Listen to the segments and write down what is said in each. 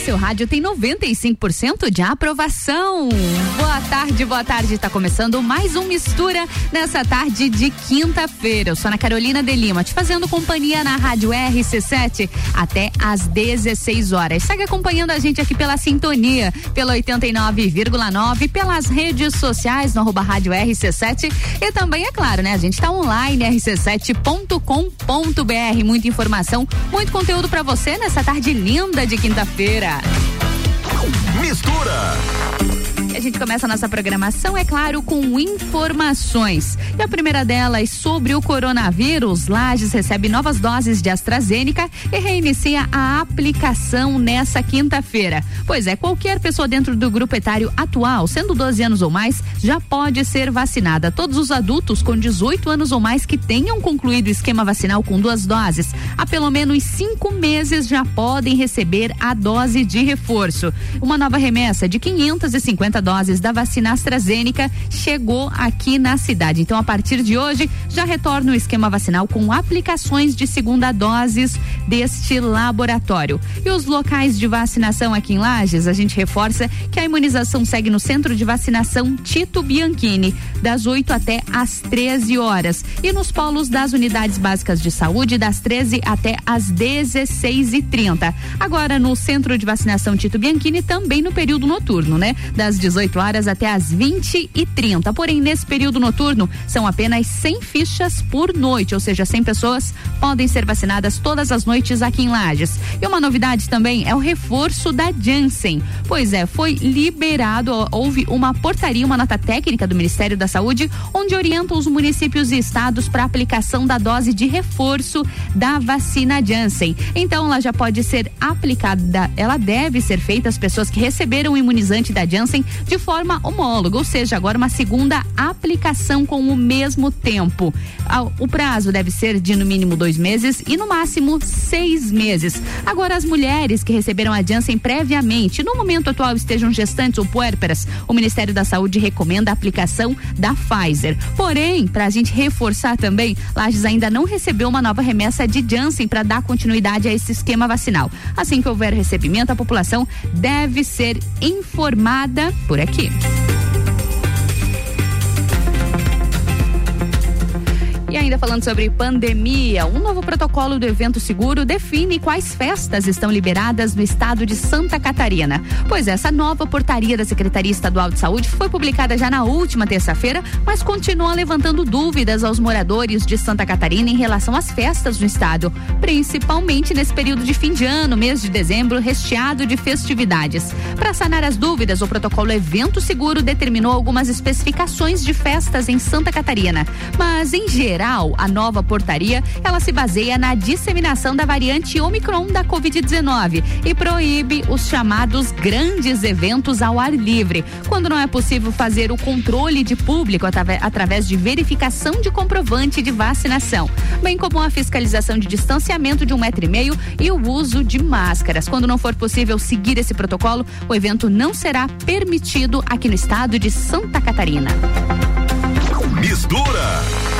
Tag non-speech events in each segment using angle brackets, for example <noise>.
seu rádio tem 95% de aprovação. Boa tarde, boa tarde. Está começando mais um Mistura nessa tarde de quinta-feira. Eu sou Ana Carolina de Lima, te fazendo companhia na Rádio RC7 até às 16 horas. Segue acompanhando a gente aqui pela sintonia, pelo 89,9, pelas redes sociais no arroba Rádio RC7 e também, é claro, né? A gente está online, rc7.com.br. Muita informação, muito conteúdo para você nessa tarde linda de quinta-feira. Mistura. A gente começa a nossa programação, é claro, com informações. E a primeira delas sobre o coronavírus. Lages recebe novas doses de AstraZeneca e reinicia a aplicação nessa quinta-feira. Pois é, qualquer pessoa dentro do grupo etário atual, sendo 12 anos ou mais, já pode ser vacinada. Todos os adultos com 18 anos ou mais que tenham concluído o esquema vacinal com duas doses, há pelo menos cinco meses já podem receber a dose de reforço. Uma nova remessa de 550 doses da vacina AstraZeneca chegou aqui na cidade. Então, a partir de hoje, já retorna o esquema vacinal com aplicações de segunda doses deste laboratório. E os locais de vacinação aqui em Lages, a gente reforça que a imunização segue no Centro de Vacinação Tito Bianchini, das 8 até às 13 horas. E nos polos das unidades básicas de saúde, das 13 até às 16 e 30 Agora, no Centro de Vacinação Tito Bianchini, também no período noturno, né? Das 18 horas até as 20 e 30. Porém, nesse período noturno, são apenas 100 fichas por noite, ou seja, 100 pessoas podem ser vacinadas todas as noites aqui em Lages. E uma novidade também é o reforço da Janssen. Pois é, foi liberado, houve uma portaria, uma nota técnica do Ministério da Saúde, onde orienta os municípios e estados para aplicação da dose de reforço da vacina Janssen. Então, ela já pode ser aplicada, ela deve ser feita às pessoas que receberam o imunizante da Janssen de forma homóloga, ou seja, agora uma segunda aplicação com o mesmo tempo. O prazo deve ser de no mínimo dois meses e no máximo seis meses. Agora, as mulheres que receberam a Janssen previamente, no momento atual estejam gestantes ou puérperas, o Ministério da Saúde recomenda a aplicação da Pfizer. Porém, para a gente reforçar também, Lages ainda não recebeu uma nova remessa de Janssen para dar continuidade a esse esquema vacinal. Assim que houver recebimento, a população deve ser informada por aqui. E ainda falando sobre pandemia, um novo protocolo do evento seguro define quais festas estão liberadas no estado de Santa Catarina. Pois essa nova portaria da Secretaria Estadual de Saúde foi publicada já na última terça-feira, mas continua levantando dúvidas aos moradores de Santa Catarina em relação às festas no estado, principalmente nesse período de fim de ano, mês de dezembro, recheado de festividades. Para sanar as dúvidas, o protocolo Evento Seguro determinou algumas especificações de festas em Santa Catarina, mas em geral geral, a nova portaria, ela se baseia na disseminação da variante Omicron da Covid-19 e proíbe os chamados grandes eventos ao ar livre, quando não é possível fazer o controle de público através de verificação de comprovante de vacinação, bem como a fiscalização de distanciamento de um metro e meio e o uso de máscaras. Quando não for possível seguir esse protocolo, o evento não será permitido aqui no estado de Santa Catarina. Mistura.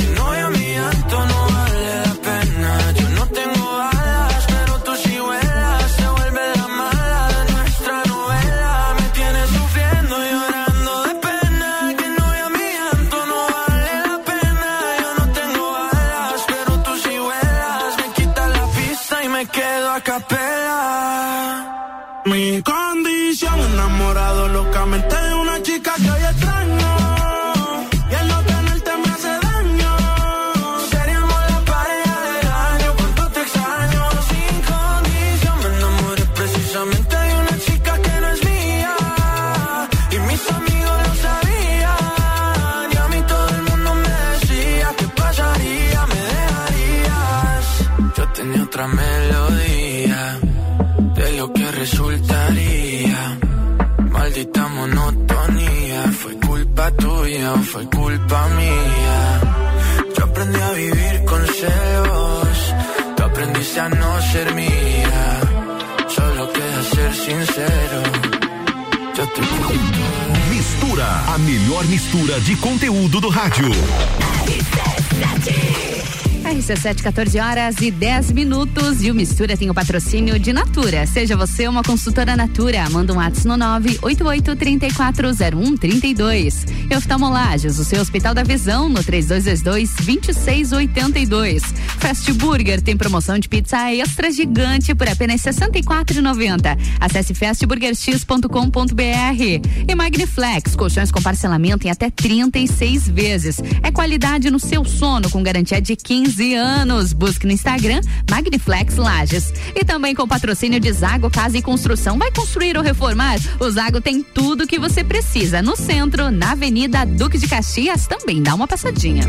No ser mía. Solo queda ser sincero, yo te. Mistura, a melhor mistura de conteúdo do rádio. RC7, 14 horas e 10 minutos. E o Mistura tem o patrocínio de Natura. Seja você uma consultora Natura. Manda um WhatsApp no 988-340132. E oftalmolagens, o seu Hospital da Visão, no 3222-2682. Fast Burger tem promoção de pizza extra gigante por apenas R$ 64,90. Acesse fastburgerx.com.br. E Magniflex, colchões com parcelamento em até 36 vezes. É qualidade no seu sono, com garantia de 15 anos. Busque no Instagram Magniflex Lages. E também com patrocínio de Zago Casa e Construção. Vai construir ou reformar? O Zago tem tudo que você precisa. No centro, na Avenida Duque de Caxias, também dá uma passadinha.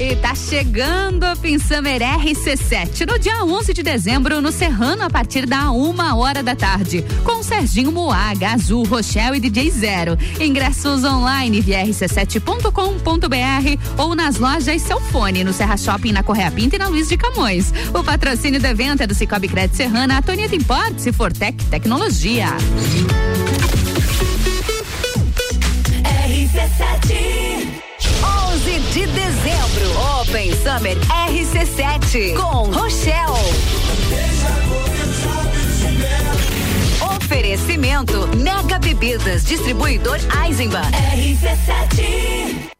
E tá chegando a Pinsummer RC7 no dia 11 de dezembro no Serrano a partir da uma hora da tarde com Serginho Moaga, Azul, Rochelle e DJ Zero. Ingressos online via rc7.com.br ou nas lojas Celfone no Serra Shopping na Correia Pinta e na Luiz de Camões. O patrocínio do evento é do Cicobi Crédito Serrana, a Tonita Importes e Fortec Tecnologia. RC7 11 de dezembro, Open Summer RC7 com Rochelle. Oferecimento Mega Bebidas, distribuidor Eisenbahn. RC7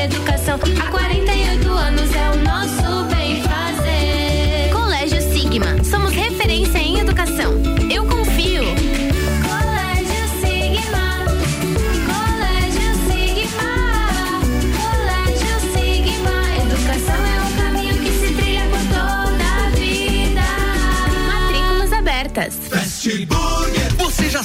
Educação.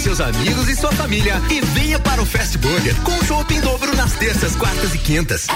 Seus amigos e sua família e venha para o Fast Burger com chopp em dobro nas terças, quartas e quintas.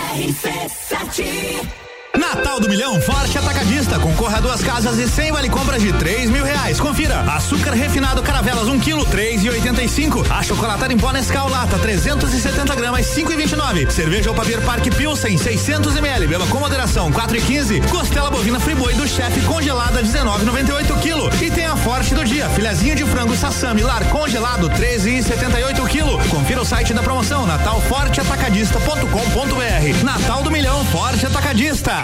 Natal do Milhão Forte Atacadista. Concorra a duas casas e cem vale compras de três mil reais. Confira. Açúcar refinado Caravelas, um quilo, três e oitenta e cinco. Achocolatado em pó Nescau Lata, 370 gramas, cinco e vinte e nove. Cerveja ou Papier Parque Pilsen, 600 ml. Beba com moderação, quatro e quinze. Costela bovina Friboi do chefe congelada, 19,98 quilo. E tem a Forte do dia. Filezinho de frango Sassami Lar congelado, 13 e 78 quilo. Confira o site da promoção natalforteatacadista.com.br. Natal do Milhão Forte Atacadista.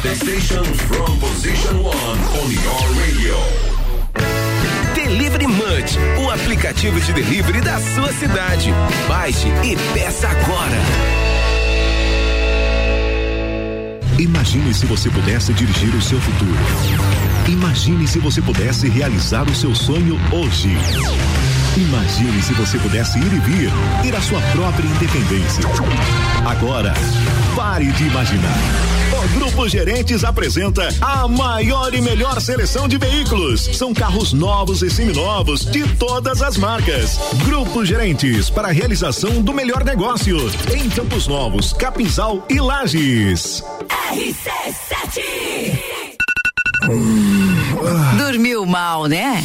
The station from position one on your radio. Delivery Munch, o aplicativo de delivery da sua cidade. Baixe e peça agora. Imagine se você pudesse dirigir o seu futuro. Imagine se você pudesse realizar o seu sonho hoje. Imagine se você pudesse ir e vir, ter a sua própria independência. Agora, pare de imaginar. O Grupo Gerentes apresenta a maior e melhor seleção de veículos. São carros novos e seminovos de todas as marcas. Grupo Gerentes para a realização do melhor negócio em Campos Novos, Capinzal e Lages. RC7 Dormiu mal, né?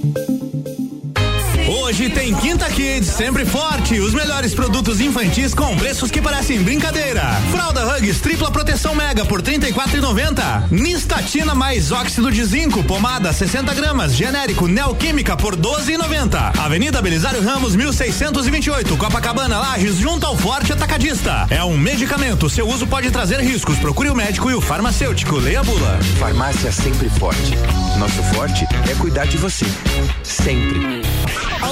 Hoje tem Quinta Kids, sempre forte. Os melhores produtos infantis com preços que parecem brincadeira. Fralda Hugs tripla proteção mega por R$ 34,90. Nistatina mais óxido de zinco, pomada 60 gramas, genérico Neoquímica por R$ 12,90. Avenida Belisário Ramos, 1628, Copacabana, Lages, junto ao Forte Atacadista. É um medicamento, seu uso pode trazer riscos. Procure o médico e o farmacêutico. Leia a bula. Farmácia sempre forte. Nosso forte é cuidar de você. Sempre.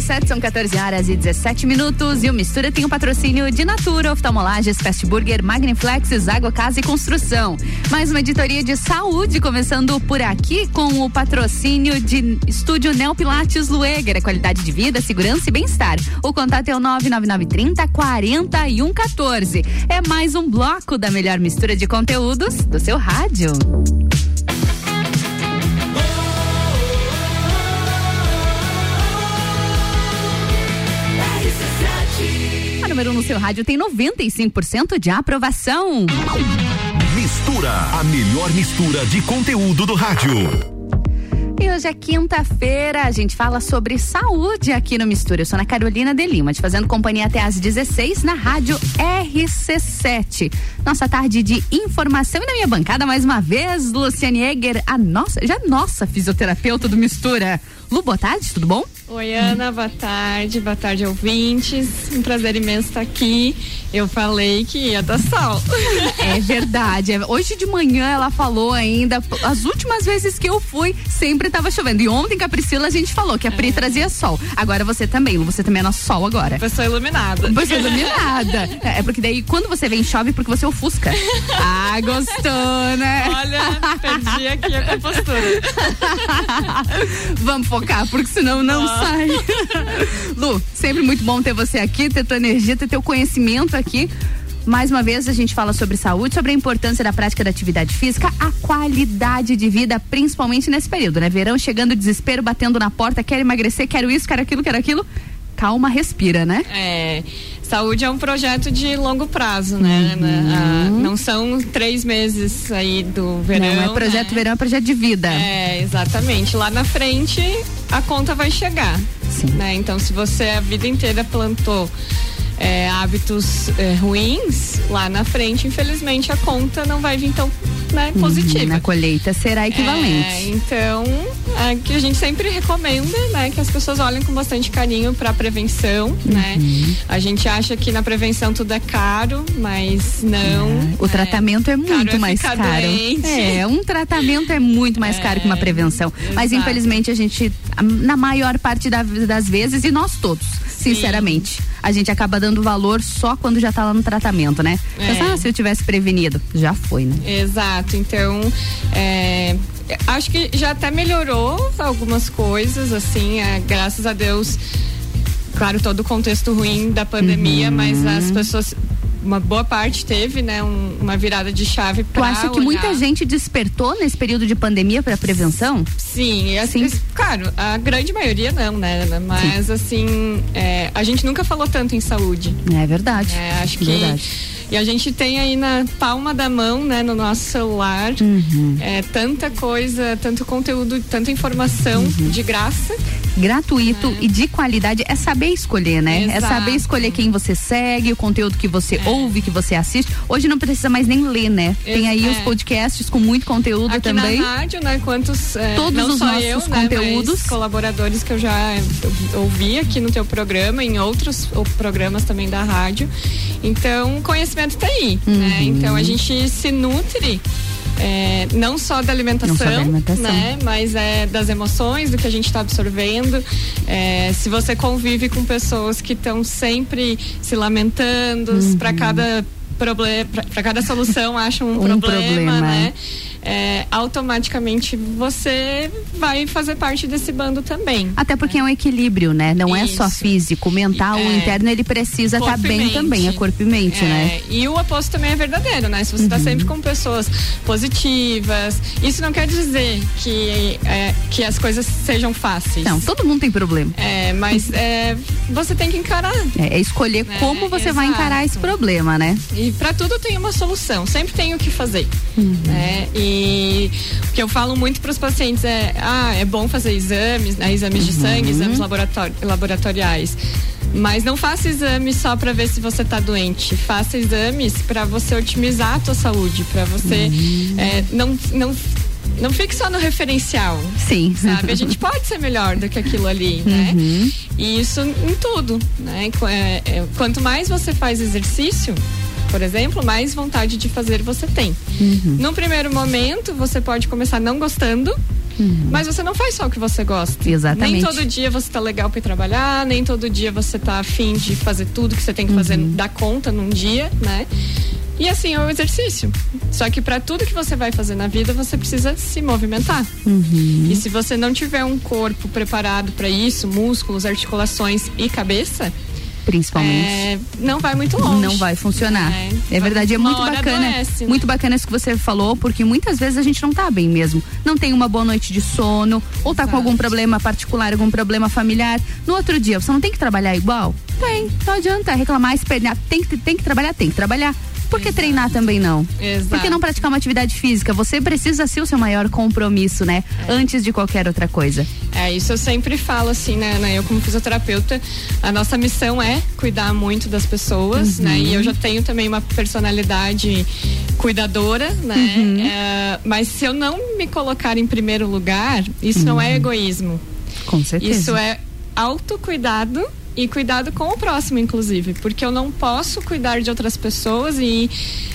RC7 são 14 horas e 17 minutos e o Mistura tem o patrocínio de Natura, Oftalmolages, Fast Burger, Magniflex, Água Casa e Construção. Mais uma editoria de saúde começando por aqui com o patrocínio de Estúdio Neo Pilates Lueger, é qualidade de vida, segurança e bem-estar. O contato é o 99930 4114. É mais um bloco da melhor mistura de conteúdos do seu rádio. A número um no seu rádio tem 95% de aprovação. Mistura, a melhor mistura de conteúdo do rádio. E hoje é quinta-feira, a gente fala sobre saúde aqui no Mistura. Eu sou Ana Carolina de Lima, te fazendo companhia até às 16 na rádio RC7. Nossa tarde de informação e na minha bancada, mais uma vez, Luciane Egger, a nossa, já nossa fisioterapeuta do Mistura. Lu, boa tarde, tudo bom? Oi, Ana, boa tarde, boa tarde, ouvintes. Um prazer imenso estar aqui. Eu falei que ia dar sol. <laughs> É verdade. é- Hoje de manhã ela falou ainda, as últimas vezes que eu fui, sempre estava chovendo. E ontem com a Priscila a gente falou que a Pri trazia sol. Agora você também, Lu, você também é nosso sol agora. Pessoa iluminada. Pessoa iluminada. É porque daí quando você vem chove porque você ofusca. Ah, gostou, né? Olha, perdi aqui a compostura. <laughs> Vamos focar, porque senão não Ah. sai. <laughs> Lu, sempre muito bom ter você aqui, ter tua energia, ter teu conhecimento aqui. Mais uma vez a gente fala sobre saúde, sobre a importância da prática da atividade física, a qualidade de vida, principalmente nesse período, né? Verão chegando, desespero batendo na porta, quero emagrecer, quero isso, quero aquilo, quero aquilo. Calma, respira, né? É, saúde é um projeto de longo prazo, né? Ana? Ah, não são três meses aí do verão. Não é projeto né? verão, é projeto de vida. É, exatamente. Lá na frente a conta vai chegar. Né? Então, se você a vida inteira plantou é, hábitos é, ruins, lá na frente, infelizmente, a conta não vai vir tão né, positiva. Na colheita será equivalente. É, então, é que a gente sempre recomenda, né, que as pessoas olhem com bastante carinho para prevenção, né? A gente acha que na prevenção tudo é caro, mas não. O tratamento é muito é mais ficar caro. doente. É, um tratamento é muito mais caro que uma prevenção. Mas infelizmente a gente, a- na maior parte da- das vezes, e nós todos, sinceramente, a gente acaba dando valor só quando já tá lá no tratamento, né? É. Pensa, ah, se eu tivesse prevenido, já foi, né? Exato, então é, acho que já até melhorou algumas coisas, assim, é, graças a Deus. Claro, todo o contexto ruim da pandemia, Uhum. mas as pessoas, uma boa parte teve, né, um- uma virada de chave Tu para acha que muita gente despertou nesse período de pandemia para prevenção? Sim, e assim, claro, a grande maioria não, né? Mas assim, é, a gente nunca falou tanto em saúde. É verdade. É, acho que. Verdade. E a gente tem aí na palma da mão, né, no nosso celular, Uhum. é, tanta coisa, tanto conteúdo, tanta informação Uhum. de graça. gratuito e de qualidade é saber escolher, né? É Exato. saber escolher quem você segue, o conteúdo que você ouve, que você assiste. Hoje não precisa mais nem ler, né? Tem aí É. os podcasts com muito conteúdo Aqui também. na rádio, né? Quantos. é, Todos os nossos eu, né, conteúdos. mas colaboradores que eu já é, ouvi aqui no teu programa, em outros ou, programas também da rádio. Então, conhecimento tá aí, né? Uhum. Então a gente se nutre. é, não só da alimentação, só da alimentação. né? Mas é das emoções, do que a gente está absorvendo. É, se você convive com pessoas que estão sempre se lamentando, Uhum. para cada problema, para cada solução acham um, Um problema, problema, né? É, automaticamente você vai fazer parte desse bando também. Até porque é um equilíbrio, né? Não é só Isso. físico, mental, o É. interno ele precisa estar e bem mente. também, é corpo e mente, É, né? E o oposto também é verdadeiro, né? Se você está sempre com pessoas positivas, isso não quer dizer que, é, que as coisas sejam fáceis. Não, todo mundo tem problema. É, mas é, você tem que encarar. É, é escolher Né? como você vai encarar esse problema, né? E para tudo tem uma solução, sempre tem o que fazer. Né? E o que eu falo muito para os pacientes é: ah, é bom fazer exames, né? exames de sangue, exames laboratori- laboratoriais. Mas não faça exames só para ver se você está doente. Faça exames para você otimizar a tua saúde, para você é, não, não não fique só no referencial. Sim. Sabe? A gente <laughs> pode ser melhor do que aquilo ali, né? Uhum. E isso em tudo, né? É, é, Quanto mais você faz exercício, por exemplo, mais vontade de fazer você tem. Uhum. Num primeiro momento, você pode começar não gostando, mas você não faz só o que você gosta. Uhum. Exatamente. Nem todo dia você tá legal para trabalhar, nem todo dia você tá afim de fazer tudo que você tem que fazer, Uhum. dar conta num dia, né? E assim é o exercício. Só que para tudo que você vai fazer na vida, você precisa se movimentar. Uhum. E se você não tiver um corpo preparado para isso, músculos, articulações e cabeça, Principalmente. é, não vai muito longe. Não vai funcionar. É, É, verdade, é muito bacana. adoece, né? Muito bacana isso que você falou, porque muitas vezes a gente não tá bem mesmo. Não tem uma boa noite de sono, ou tá com algum problema particular, algum problema familiar. No outro dia, você não tem que trabalhar igual? Tem. Não adianta reclamar, espernear. Tem que, tem que trabalhar, tem que trabalhar. Por que treinar também não? Exato. Por que não praticar uma atividade física? Você precisa ser o seu maior compromisso, né? Antes de qualquer outra coisa. É, isso eu sempre falo assim, né, né? Eu como fisioterapeuta, a nossa missão é cuidar muito das pessoas, Uhum. né? E eu já tenho também uma personalidade cuidadora, né? Uhum. É, mas se eu não me colocar em primeiro lugar, isso não é egoísmo. Com certeza. Isso é autocuidado e cuidado com o próximo, inclusive, porque eu não posso cuidar de outras pessoas e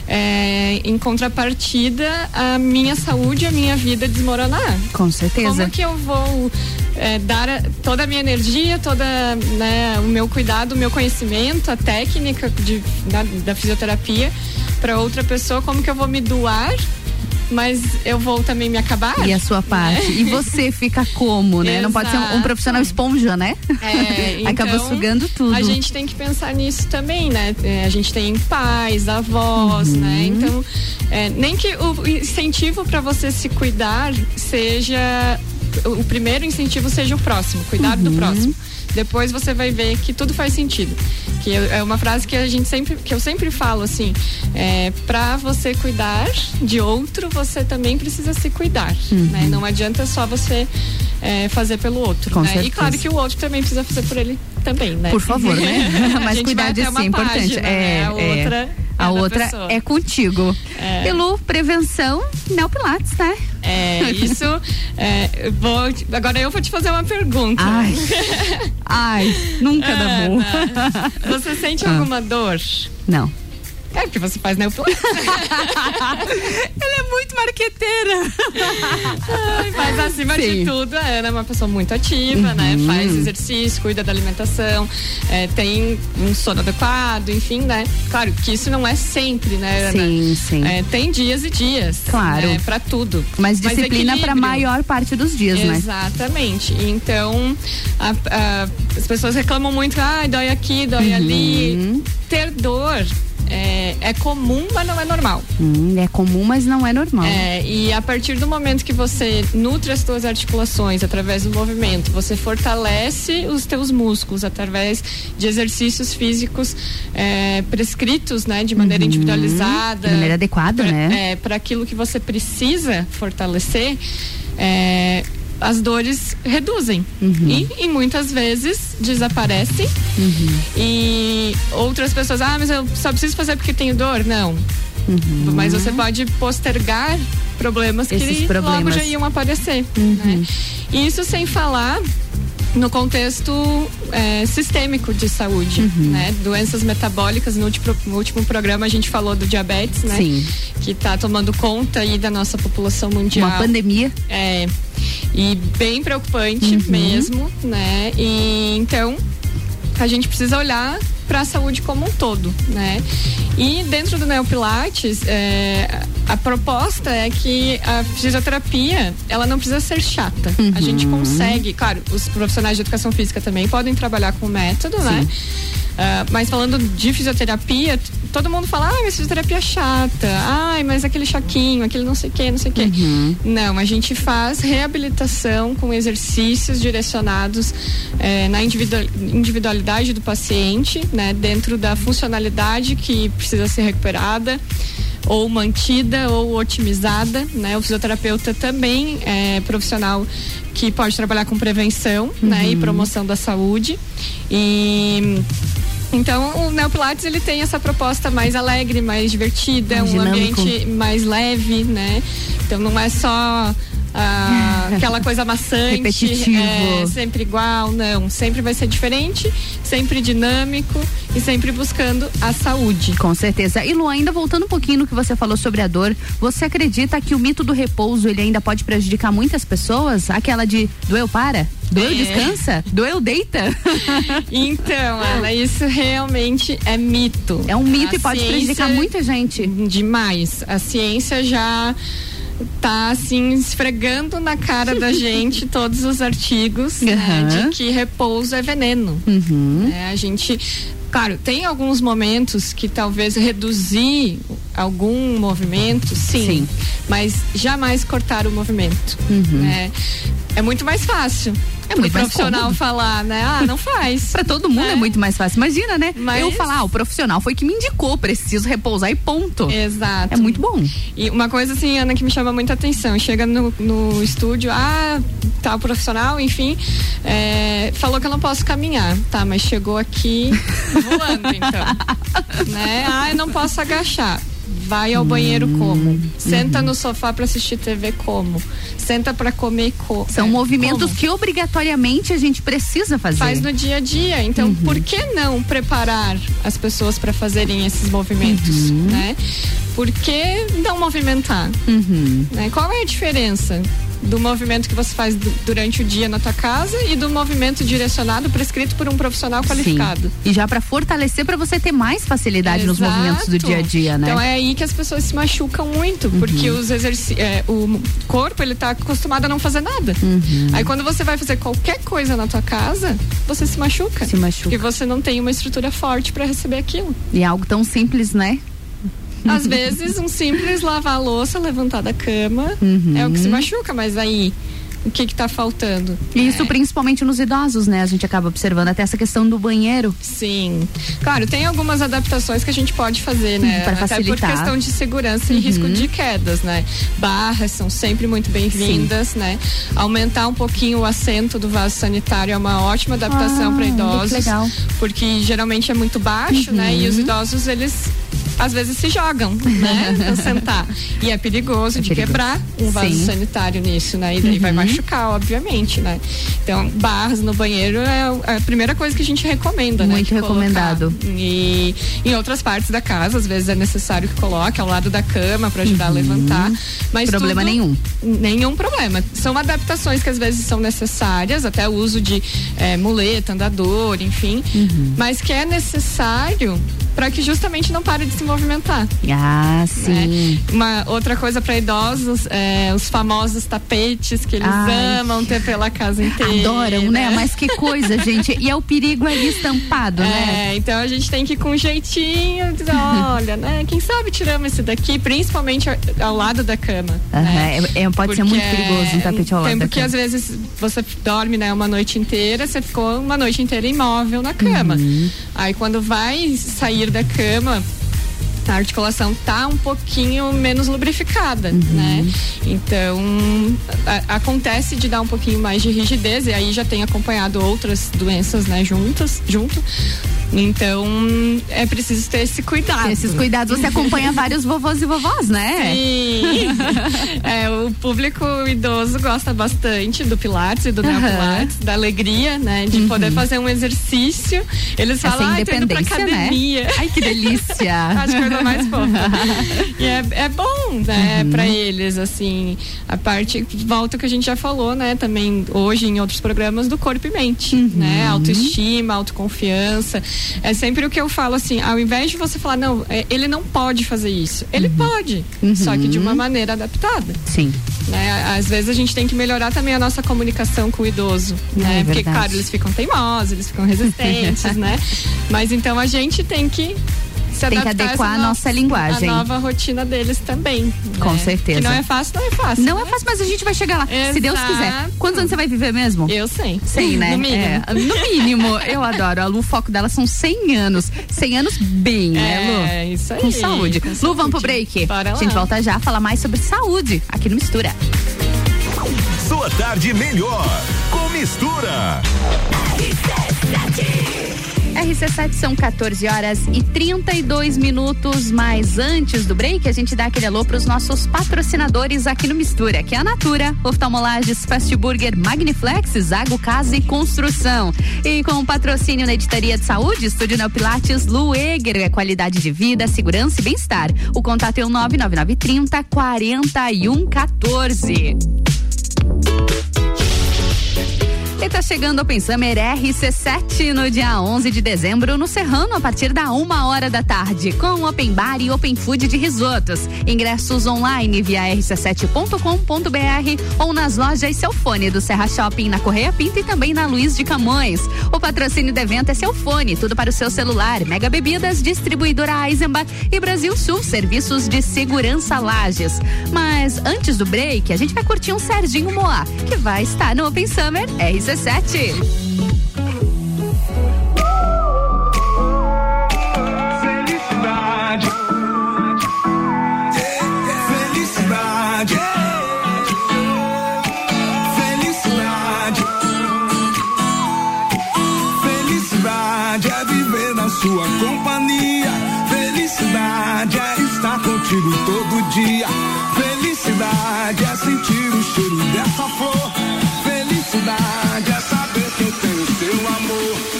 é, em contrapartida a minha saúde, a minha vida desmoronar. Com certeza. Como que eu vou é, dar a- toda a minha energia, toda né, o meu cuidado, o meu conhecimento, a técnica de, da, da fisioterapia para outra pessoa? Como que eu vou me doar? Mas eu vou também me acabar? E a sua parte. E você fica como, né? Não pode ser um, um Exato. profissional esponja, né? É, <laughs> Acaba então, sugando tudo. A gente tem que pensar nisso também, né? É, a gente tem pais, avós, Uhum. né? Então, é, nem que o incentivo para você se cuidar seja o primeiro incentivo seja o próximo, cuidar do Uhum. próximo. Depois você vai ver que tudo faz sentido. Que é uma frase que a gente sempre, que eu sempre falo assim, é, para você cuidar de outro, você também precisa se cuidar, Uhum. né? Não adianta só você é, fazer pelo outro, né? E claro que o outro também precisa fazer por ele também, né? Por favor, né? <laughs> A Mas cuidar de si é importante. página, né? é, A é. outra é A outra pessoa. é contigo. É. Prevenção, neopilates, né? É, <laughs> isso. é, vou, agora eu vou te fazer uma pergunta. Ai. Ai, nunca dá bom. Você sente Ah. alguma dor? Não. É porque você faz neopilates. <laughs> Ela é muito marqueteira. Ai, Mas acima de Sim. tudo, a Ana é uma pessoa muito ativa, né? Uhum. Faz exercício, cuida da alimentação, é, tem um sono adequado, enfim, né? Claro que isso não é sempre, né, Ana? Sim, sim. É, tem dias e dias. Claro. Né, pra tudo. Mas disciplina para maior parte dos dias, né? Exatamente. Então, a- a- as pessoas reclamam muito, ah, dói aqui, dói Uhum. ali. Ter dor é, é comum, mas não é normal. Hum, é comum, mas não é normal. É, e a partir do momento que você nutre as suas articulações através do movimento, você fortalece os teus músculos através de exercícios físicos é, prescritos, né, de maneira individualizada, Uhum. De maneira adequada, pra- né? É, para aquilo que você precisa fortalecer. é, as dores reduzem Uhum. e, e muitas vezes desaparecem Uhum. e outras pessoas, ah, mas eu só preciso fazer porque tenho dor. Não. Uhum. Mas você pode postergar problemas Esses que logo problemas. já iam aparecer. Uhum. Né? E isso sem falar no contexto é, sistêmico de saúde, Uhum. né? Doenças metabólicas, no último, no último programa a gente falou do diabetes, né? Sim. Que está tomando conta aí da nossa população mundial. Uma pandemia. É. E bem preocupante Uhum. mesmo, né? E então a gente precisa olhar para a saúde como um todo, né? E dentro do Neopilates, é, a proposta é que a fisioterapia, ela não precisa ser chata. A gente Uhum. consegue, claro, os profissionais de educação física também podem trabalhar com o método, né? Ah, mas falando de fisioterapia, todo mundo fala, ah, mas fisioterapia é chata, ai, mas aquele choquinho, aquele não sei o que, não sei o que. Não, a gente faz reabilitação com exercícios direcionados eh, na individua- individualidade do paciente, né, dentro da funcionalidade que precisa ser recuperada ou mantida ou otimizada, né? O fisioterapeuta também é profissional que pode trabalhar com prevenção, né, e promoção da saúde. E então o Neopilates ele tem essa proposta mais alegre, mais divertida, Mais um dinâmico. ambiente mais leve, né? Então não é só ah, aquela coisa maçante, <laughs> Repetitivo. é, sempre igual, não. Sempre vai ser diferente, sempre dinâmico e sempre buscando a saúde. Com certeza. E Lu, ainda voltando um pouquinho no que você falou sobre a dor, você acredita que o mito do repouso ele ainda pode prejudicar muitas pessoas? Aquela de doeu para? Doeu É. descansa? Doeu deita? <laughs> Então, Ana, isso realmente é mito. É um mito A e pode prejudicar muita gente. Demais. A ciência já tá assim esfregando na cara da <laughs> gente todos os artigos né, Aham. de que repouso é veneno. Uhum. É, a gente Claro, tem alguns momentos que talvez reduzir algum movimento, sim, Sim. mas jamais cortar o movimento. Uhum. né? É muito mais fácil. É muito profissional falar, né? Ah, não faz. <laughs> Pra todo mundo é. muito mais fácil. Imagina, né? Mas- Eu falar, ah, o profissional foi que me indicou, preciso repousar e ponto. Exato. É muito bom. E uma coisa assim, Ana, que me chama muita atenção, chega no, no estúdio, ah, tá o profissional, enfim, é, falou que eu não posso caminhar, tá, mas chegou aqui <laughs> voando, então. <laughs> né? Ah, eu não posso agachar. Vai ao banheiro como? Senta no sofá pra assistir TV como? Senta pra comer como? São movimentos que obrigatoriamente a gente precisa fazer. faz no dia a dia. Então, Uhum. por que não preparar as pessoas para fazerem esses movimentos, Uhum. né? Por que não movimentar? Uhum. né? Qual é a diferença do movimento que você faz du- durante o dia na tua casa e do movimento direcionado prescrito por um profissional qualificado? Sim. E já pra fortalecer pra você ter mais facilidade nos Exato. movimentos do dia a dia, né? Então é aí que as pessoas se machucam muito, porque os é, o corpo ele tá acostumado a não fazer nada. Uhum. Aí quando você vai fazer qualquer coisa na tua casa, você se machuca. Se machuca. Porque você não tem uma estrutura forte para receber aquilo. E é algo tão simples, né? Às vezes um simples lavar a louça, levantar da cama Uhum. é o que se machuca, mas aí o que está faltando. Isso é. principalmente nos idosos, né? A gente acaba observando até essa questão do banheiro. Sim. Claro, tem algumas adaptações que a gente pode fazer, né? Para facilitar. Até por questão de segurança uhum. e risco de quedas, né? Barras são sempre muito bem-vindas, né? Aumentar um pouquinho o assento do vaso sanitário é uma ótima adaptação ah, para idosos. Legal. Porque geralmente é muito baixo, uhum. né? E os uhum. idosos, eles às vezes se jogam, né? <laughs> Pra sentar. E é perigoso é de perigoso. quebrar um vaso Sim. sanitário nisso, né? E daí uhum. vai machucar, obviamente, né? Então, barras no banheiro é a primeira coisa que a gente recomenda, Muito né? Muito recomendado. E em outras partes da casa, às vezes é necessário que coloque ao lado da cama para ajudar uhum. a levantar. Mas problema tudo, nenhum. Nenhum problema. São adaptações que às vezes são necessárias, até o uso de é, muleta, andador, enfim. Uhum. Mas que é necessário para que justamente não pare de se movimentar. Ah, sim. Né? Uma outra coisa para idosos, é, os famosos tapetes que eles Ai. amam ter pela casa inteira. Adoram, né? né? Mas que coisa, gente. E é o perigo ali estampado, é, né? Então a gente tem que ir com um jeitinho, dizer, olha, né? Quem sabe tiramos esse daqui, principalmente ao lado da cama. Uhum. Né? É, é, pode Porque ser muito perigoso um tapete ao lado da cama. Porque às vezes você dorme, né, uma noite inteira, você ficou uma noite inteira imóvel na cama. Uhum. Aí quando vai sair da cama a articulação tá um pouquinho menos lubrificada, uhum. né? Então, a, acontece de dar um pouquinho mais de rigidez e aí já tem acompanhado outras doenças, né, juntas, junto. Então, é preciso ter esse cuidado. Esses cuidados você acompanha <laughs> vários vovôs e vovós, né? Sim. é, o público idoso gosta bastante do Pilates e do uhum. Neopilates, da alegria, né? De uhum. poder fazer um exercício. Eles falam, ah, tô indo pra né? academia. Né? Ai, que delícia. <laughs> Acho que coisa mais <laughs> fofa. e é, é bom, né, uhum. pra eles, assim, a parte, volta que a gente já falou, né, também hoje em outros programas do corpo e mente, uhum. né? Autoestima, autoconfiança. É sempre o que eu falo assim, ao invés de você falar, não, é, ele não pode fazer isso. Ele uhum. pode, uhum. só que de uma maneira adaptada. Sim. Né? Às vezes a gente tem que melhorar também a nossa comunicação com o idoso, né? É Porque, claro, eles ficam teimosos, eles ficam resistentes, <laughs> né? Mas então a gente tem que se tem que adequar a nossa linguagem. A nova rotina deles também. Com né? certeza. Que não é fácil, não é fácil. Não né? é fácil, mas a gente vai chegar lá. Exato. Se Deus quiser. Quantos anos você vai viver mesmo? Eu sei. 100, né? <laughs> No mínimo. É, no mínimo. Eu adoro. A Lu, o foco dela são 100 anos. 100 anos bem, né, Lu? É, isso aí. Com saúde. Com Lu, saúde. vamos pro break? Bora lá. A gente volta já a falar mais sobre saúde aqui no Mistura. Sua tarde melhor com Mistura. RC7 são 14 horas e 32 minutos, mas antes do break, a gente dá aquele alô para os nossos patrocinadores aqui no Mistura, que é a Natura, Oftalmolages, Fast Burger, Magniflex, Zago Casa e Construção. E com o patrocínio na Editaria de Saúde, Estúdio Neopilates, Lueger, é qualidade de vida, segurança e bem-estar. O contato é o 99930 4114. E tá chegando o Open Summer RC7 no dia 11 de dezembro no Serrano a partir da uma hora da tarde com Open Bar e Open Food de risotos. Ingressos online via rc7.com.br ou nas lojas Celfone do Serra Shopping na Correia Pinta e também na Luiz de Camões. O patrocínio do evento é Celfone, tudo para o seu celular. Mega Bebidas, distribuidora Eisenbach e Brasil Sul, serviços de segurança Lages. Mas antes do break, a gente vai curtir um Serginho Moá, que vai estar no Open Summer RC7 17. Felicidade. Felicidade. Felicidade. Felicidade é viver na sua companhia. Felicidade é estar contigo todo dia. Felicidade é sentir o cheiro dessa flor. Felicidade dia. Felicidade é sentir o cheiro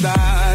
goodbye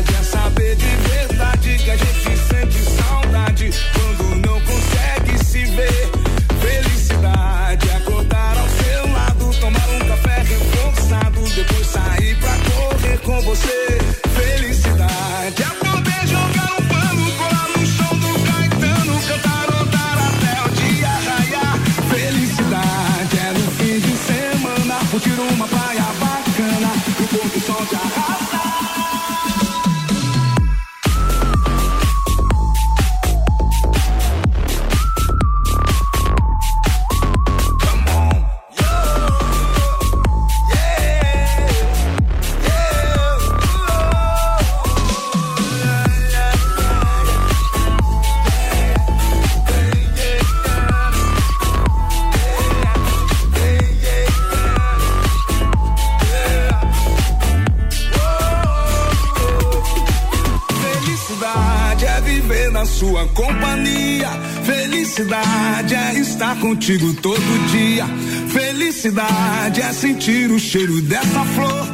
contigo todo dia. Felicidade é sentir o cheiro dessa flor.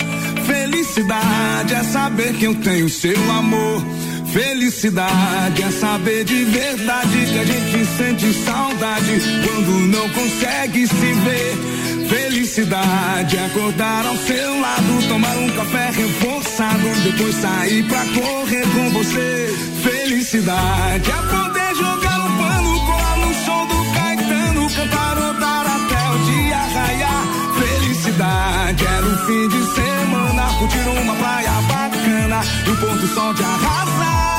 Felicidade é saber que eu tenho seu amor. Felicidade é saber de verdade que a gente sente saudade quando não consegue se ver. Felicidade é acordar ao seu lado, tomar um café reforçado, depois sair pra correr com você. Felicidade é poder jogar Felicidade era o fim de semana, curtir uma praia bacana, e um do sol de arrasar.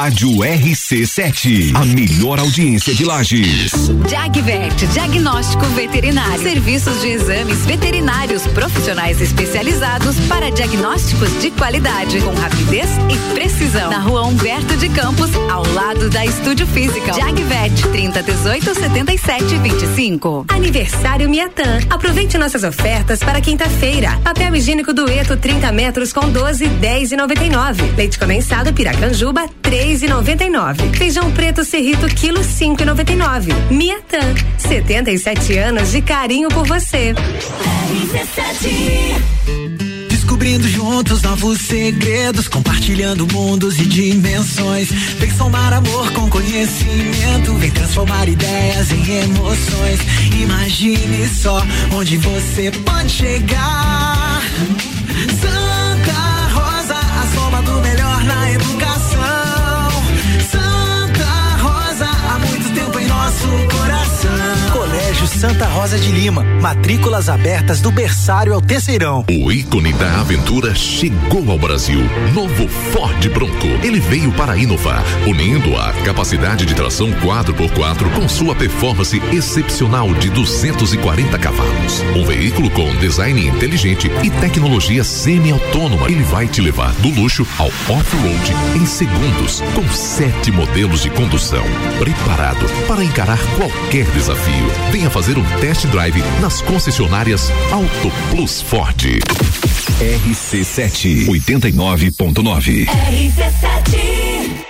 Rádio RC7, a melhor audiência de Lages. Jagvet, diagnóstico veterinário. Serviços de exames veterinários profissionais especializados para diagnósticos de qualidade, com rapidez e precisão. Na rua Humberto de Campos, ao lado da Estúdio Física. Jagvet, 30 18 77 25. Aniversário Miatan. Aproveite nossas ofertas para quinta-feira. Papel higiênico dueto 30 metros com 12, 10 e 99. Leite condensado Piracanjuba 3 e 99. Feijão preto Cerrito quilo 5 e 99. Miatan. 77 anos de carinho por você. Descobrindo juntos novos segredos, compartilhando mundos e dimensões. Vem somar amor com conhecimento, vem transformar ideias em emoções. Imagine só onde você pode chegar. Santa Rosa, a soma do melhor na educação. Nosso coração. Colégio Santa Rosa de Lima. Matrículas abertas do berçário ao terceirão. O ícone da aventura chegou ao Brasil. Novo Ford Bronco. Ele veio para inovar, unindo a capacidade de tração 4x4 com sua performance excepcional de 240 cavalos. Um veículo com design inteligente e tecnologia semi-autônoma. Ele vai te levar do luxo ao off-road em segundos, com sete modelos de condução. Preparado para encarar qualquer desafio. Venha fazer um test drive nas concessionárias Auto Plus Ford. RC7 89.9. RC7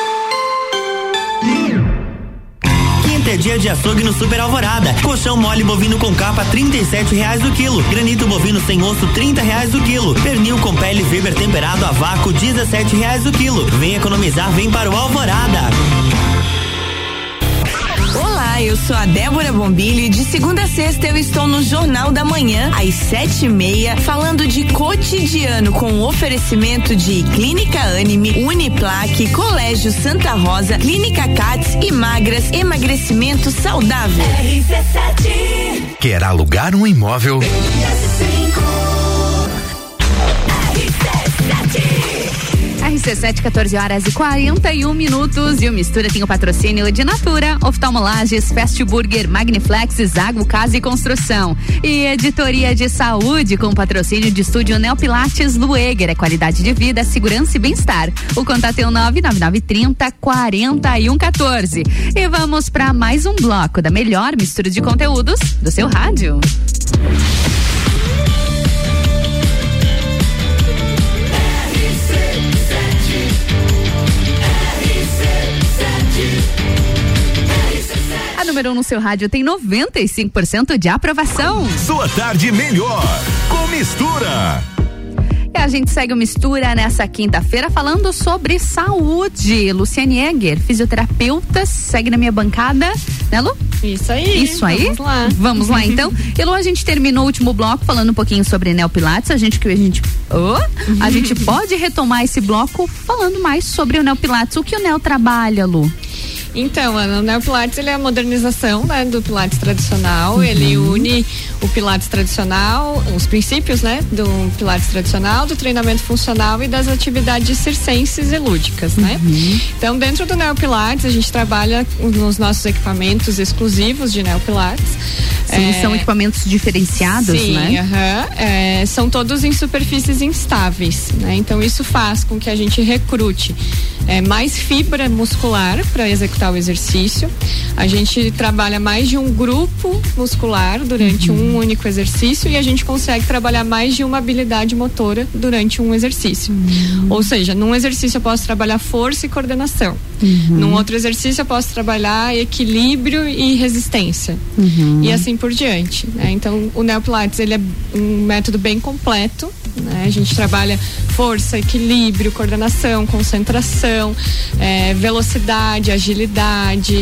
É dia de açougue no Super Alvorada. Colchão mole bovino com capa, trinta e reais o quilo. Granito bovino sem osso, trinta reais o quilo. Pernil com pele Weber temperado a vácuo, dezessete reais o quilo. Vem economizar, vem para o Alvorada. Olá, eu sou a Débora Bombilho e de segunda a sexta eu estou no Jornal da Manhã, às sete e meia, falando de cotidiano com oferecimento de Clínica Anime, Uniplaque, Colégio Santa Rosa, Clínica Cats e Magras, emagrecimento saudável. RC7 Quer alugar um imóvel? RC7, 14 horas e 41 minutos. E o Mistura tem o patrocínio de Natura, Oftalmolages, Fast Burger, Magniflex, Zago Casa e Construção. E Editoria de Saúde com patrocínio de estúdio Neopilates Lueger. É qualidade de vida, segurança e bem-estar. O contato é o 99930 4114. E vamos para mais um bloco da melhor mistura de conteúdos do seu rádio. Número 1 um no seu rádio tem 95% de aprovação. Sua tarde melhor com mistura. E a gente segue o Mistura nessa quinta-feira falando sobre saúde. Luciane Egger, fisioterapeuta, segue na minha bancada, né, Lu? Isso aí. Isso aí? Vamos lá. Vamos lá, então. <laughs> E Lu, a gente terminou o último bloco falando um pouquinho sobre Neopilates. A gente que a gente. Oh, a gente pode retomar esse bloco falando mais sobre o Neopilates. O que o Neo trabalha, Lu? Então, Ana, o Neopilates ele é a modernização né, do Pilates tradicional. Ele une o Pilates tradicional, os princípios né, do Pilates tradicional, do treinamento funcional e das atividades circenses e lúdicas. Né? Então, dentro do Neopilates, a gente trabalha nos nossos equipamentos exclusivos de Neopilates. Sim, É, são equipamentos diferenciados, Sim, né? aham. É, são todos em superfícies instáveis, né? Então isso faz com que a gente recrute é, mais fibra muscular para executar o exercício. A gente trabalha mais de um grupo muscular durante um único exercício e a gente consegue trabalhar mais de uma habilidade motora durante um exercício. Ou seja, num exercício eu posso trabalhar força e coordenação. Num outro exercício eu posso trabalhar equilíbrio e resistência e assim por diante. né? Então o Neopilates ele é um método bem completo. Né? A gente trabalha força, equilíbrio, coordenação, concentração, eh, velocidade, agilidade,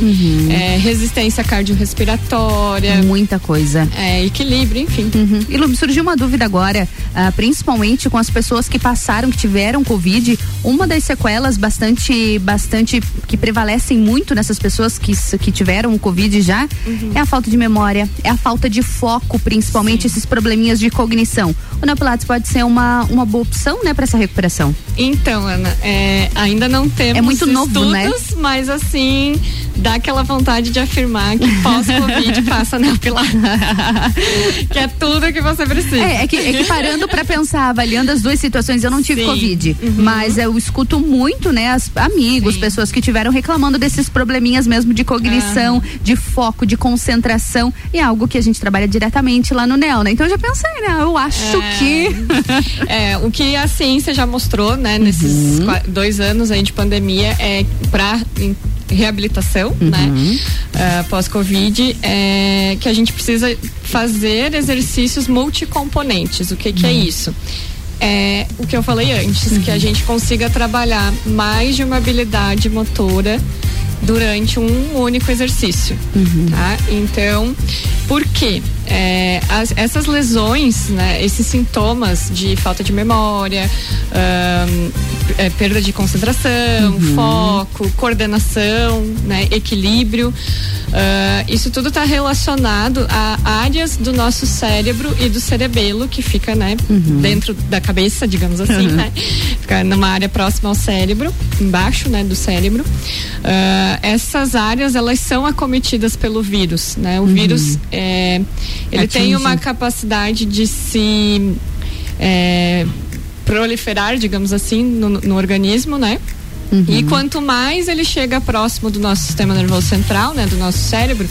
eh, resistência cardiorrespiratória. Muita coisa. É, equilíbrio, enfim. Uhum. E Lu, me surgiu uma dúvida agora, ah, principalmente com as pessoas que passaram, que tiveram Covid. Uma das sequelas bastante, bastante, que prevalecem muito nessas pessoas que, que tiveram o Covid já, é a falta de memória, é a falta de foco, principalmente esses probleminhas de cognição. O Neopilates pode ser uma, uma boa opção, né, para essa recuperação. Então, Ana, é, ainda não temos É muito novo, né? estudos, mas assim, dá aquela vontade de afirmar que pós-Covid <laughs> passa Neopilates. <laughs> que é tudo que você precisa. É, é que, é que parando pra pensar, avaliando as duas situações, eu não tive Sim. Covid, Uhum. mas eu escuto muito, né, as, amigos, pessoas que tiveram reclamando desses probleminhas mesmo de cognição, de foco, de concentração, e é algo que a gente trabalha diretamente lá no NEL, né? Então eu já pensei, né, eu acho que... <laughs> É, o que a ciência já mostrou, né, Uhum. nesses qua- dois anos aí de pandemia, é para reabilitação, né? Ah, Pós-Covid, é que a gente precisa fazer exercícios multicomponentes. O que, que é isso? É o que eu falei antes, que a gente consiga trabalhar mais de uma habilidade motora durante um único exercício, tá? Então, por quê? É, as- essas lesões, né, esses sintomas de falta de memória, é, perda de concentração, foco, coordenação, né, equilíbrio, ah, isso tudo está relacionado a áreas do nosso cérebro e do cerebelo que fica, né, dentro da cabeça, digamos assim, Uhum. né, fica numa área próxima ao cérebro, embaixo, né, do cérebro. Ah, essas áreas elas são acometidas pelo vírus, né? O vírus é, ele tem uma capacidade de se é, proliferar, digamos assim, no, no organismo, né? E quanto mais ele chega próximo do nosso sistema nervoso central, né, do nosso cérebro,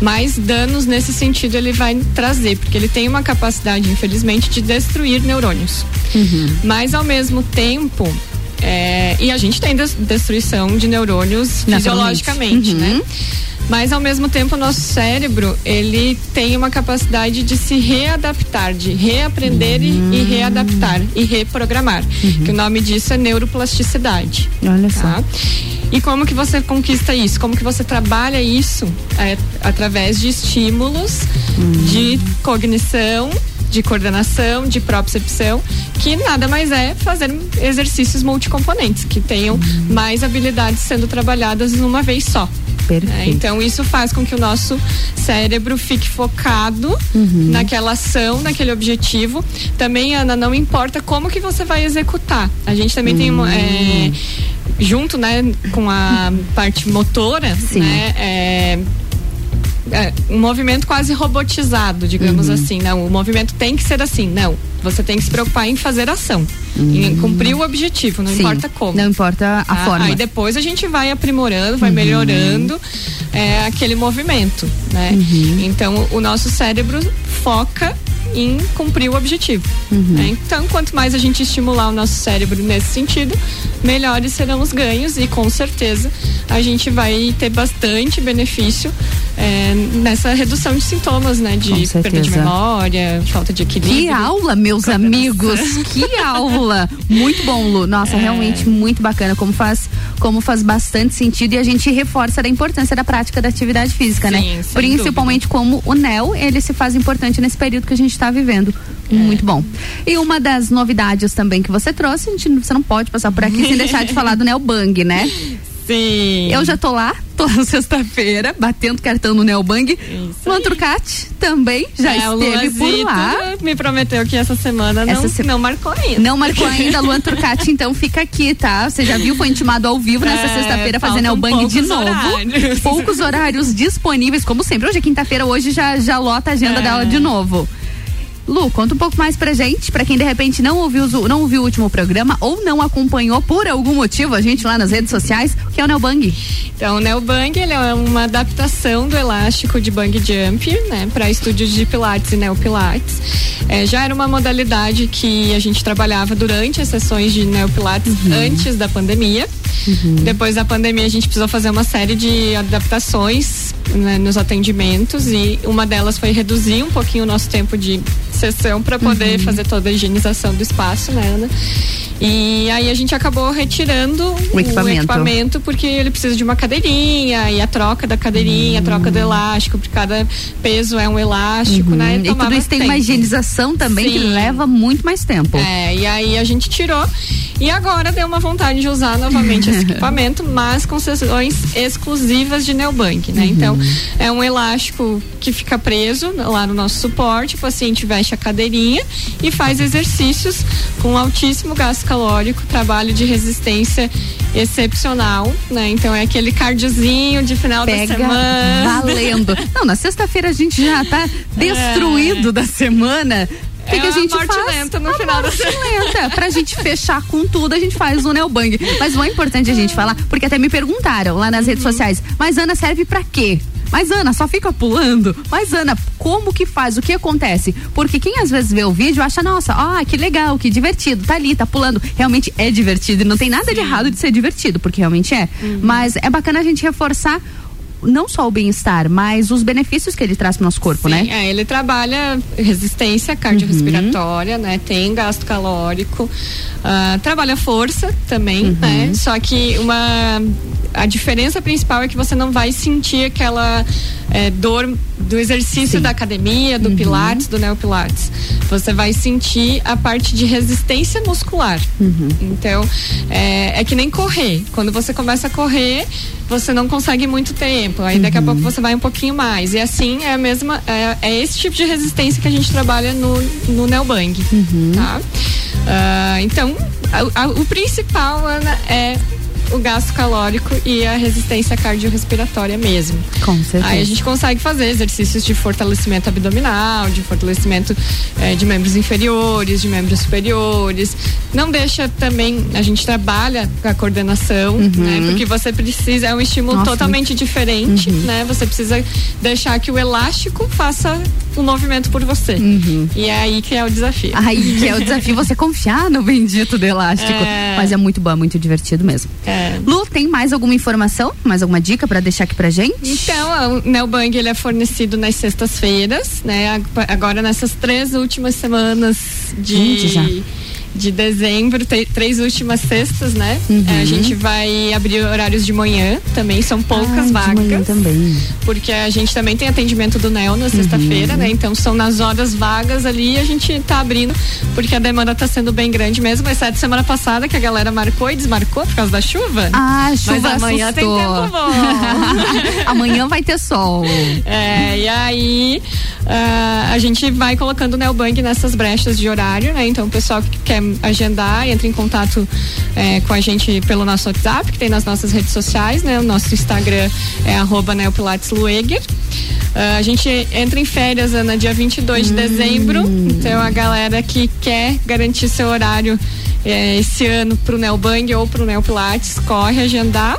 mais danos nesse sentido ele vai trazer, porque ele tem uma capacidade, infelizmente, de destruir neurônios. Mas ao mesmo tempo, é, e a gente tem des- destruição de neurônios fisiologicamente, Uhum. né? Mas ao mesmo tempo o nosso cérebro, ele tem uma capacidade de se readaptar, de reaprender e- e, readaptar e reprogramar. Que o nome disso é neuroplasticidade. Olha só. E como que você conquista isso? Como que você trabalha isso É, através de estímulos de cognição, de coordenação, de propriocepção, que nada mais é fazer exercícios multicomponentes, que tenham mais habilidades sendo trabalhadas numa vez só. Perfeito. É, então isso faz com que o nosso cérebro fique focado naquela ação, naquele objetivo. Também, Ana, não importa como que você vai executar. A gente também tem uma, é, junto, né, com a parte motora, né, é, é, um movimento quase robotizado, digamos Uhum. assim. Não, o movimento tem que ser assim. Não, você tem que se preocupar em fazer ação, em cumprir o objetivo, não Sim, importa como. Não importa a Tá? forma. Aí depois a gente vai aprimorando, Uhum. vai melhorando é, aquele movimento, né? Uhum. Então o nosso cérebro foca em cumprir o objetivo. Uhum. né? Então quanto mais a gente estimular o nosso cérebro nesse sentido, melhores serão os ganhos e com certeza a gente vai ter bastante benefício é, nessa redução de sintomas, né? De perda de memória, falta de equilíbrio. Que aula, meus amigos! <laughs> Que aula! Muito bom, Lu. Nossa, É. realmente muito bacana. Como faz, como faz bastante sentido e a gente reforça a importância da prática da atividade física, né? Sim, sem Principalmente como o NEL, ele se faz importante nesse período que a gente está vivendo. É. Muito bom. E uma das novidades também que você trouxe, a gente, não- você não pode passar por aqui sem deixar de falar do Neo Bang, né? Sim. Eu já tô lá, toda sexta-feira, batendo cartão no Neobang. Luan Turcati também já É, esteve por lá. Me prometeu que essa semana não, Essa se- não marcou ainda. Não marcou ainda, Luan Turcati, então fica aqui, tá? Você já viu, foi intimado ao vivo nessa É, sexta-feira fazendo Neobang de novo. horários. Poucos horários disponíveis, como sempre. Hoje é quinta-feira, hoje já, já lota a agenda É. dela de novo. Lu, conta um pouco mais pra gente, pra quem de repente não ouviu, não ouviu o último programa ou não acompanhou por algum motivo a gente lá nas redes sociais, o que é o Neobang? Então, o Neobang ele é uma adaptação do elástico de bang jump, né, para estúdios de pilates e neopilates. É, já era uma modalidade que a gente trabalhava durante as sessões de neopilates antes da pandemia. Depois da pandemia a gente precisou fazer uma série de adaptações né, nos atendimentos e uma delas foi reduzir um pouquinho o nosso tempo de sessão para poder fazer toda a higienização do espaço, né, Ana? E aí a gente acabou retirando O equipamento. equipamento porque ele precisa de uma cadeirinha e a troca da cadeirinha, a troca do elástico, porque cada peso é um elástico, né? Uhum. E tudo tomava isso tem uma higienização também que Sim. leva muito mais tempo. É, e aí a gente tirou e agora deu uma vontade de usar novamente esse equipamento, mas com sessões exclusivas de Neobank, né? Então, é um elástico que fica preso lá no nosso suporte, o paciente veste a cadeirinha e faz exercícios com altíssimo gasto calórico, trabalho de resistência excepcional, né? Então é aquele cardiozinho de final da Pega semana. valendo. <laughs> Não, na sexta-feira a gente já tá destruído da semana. Que, É que a a gente morte faz? lenta no a final da morte lenta. Pra gente fechar com tudo, a gente faz o Neobang. Mas o importante a gente falar, porque até me perguntaram lá nas Uhum. redes sociais, mas Ana serve pra quê? mas Ana, só fica pulando. Mas Ana, como que faz? O que acontece? Porque quem às vezes vê o vídeo acha, nossa, ah, que legal, que divertido, tá ali, tá pulando. Realmente é divertido e não tem nada Sim. de errado de ser divertido, porque realmente é. Uhum. Mas é bacana a gente reforçar não só o bem-estar, mas os benefícios que ele traz para o nosso corpo, Sim, né? É, ele trabalha resistência cardiorrespiratória, uhum. né? Tem gasto calórico, uh, trabalha força também, uhum. né? Só que uma a diferença principal é que você não vai sentir aquela é, dor do exercício Sim. da academia, do uhum. pilates, do neopilates. Você vai sentir a parte de resistência muscular. Uhum. Então, é, é, que nem correr. Quando você começa a correr, você não consegue muito tempo. Aí daqui a uhum. pouco você vai um pouquinho mais. E assim é a mesma. É, é esse tipo de resistência que a gente trabalha no, no Neobang. Uhum. Tá? Uh, então, a, a, o principal, Ana, é o gasto calórico e a resistência cardiorrespiratória mesmo. Com certeza. Aí a gente consegue fazer exercícios de fortalecimento abdominal, de fortalecimento eh, de membros inferiores, de membros superiores. Não deixa também, a gente trabalha com a coordenação, uhum. né? Porque você precisa, é um estímulo Nossa, totalmente diferente, uhum. né? Você precisa deixar que o elástico faça o movimento por você. Uhum. E é aí que é o desafio. Aí que é o desafio, você confiar no bendito do elástico. <laughs> É... Mas é muito bom, é muito divertido mesmo. É. Lu, tem mais alguma informação, mais alguma dica para deixar aqui pra gente? Então, o Neobang ele é fornecido nas sextas-feiras, né? Agora nessas três últimas semanas de gente, já de dezembro, três últimas sextas, né? Uhum. É, a gente vai abrir horários de manhã também, são poucas ah, vagas. De manhã também. Porque a gente também tem atendimento do NEL na sexta-feira, uhum. né? Então são nas horas vagas ali a gente tá abrindo, porque a demanda tá sendo bem grande mesmo, exceto semana passada que a galera marcou e desmarcou por causa da chuva. Ah, chuva Mas amanhã assustou. tem tempo bom. <laughs> amanhã vai ter sol. É, e aí uh, a gente vai colocando o Neobank nessas brechas de horário, né? Então o pessoal que quer agendar, entra em contato é, com a gente pelo nosso WhatsApp, que tem nas nossas redes sociais, né? O nosso Instagram é arroba neopilateslueger. Uh, a gente entra em férias no dia 22 hum. de dezembro, então a galera que quer garantir seu horário é, esse ano pro Neobang ou pro Neopilates, corre agendar.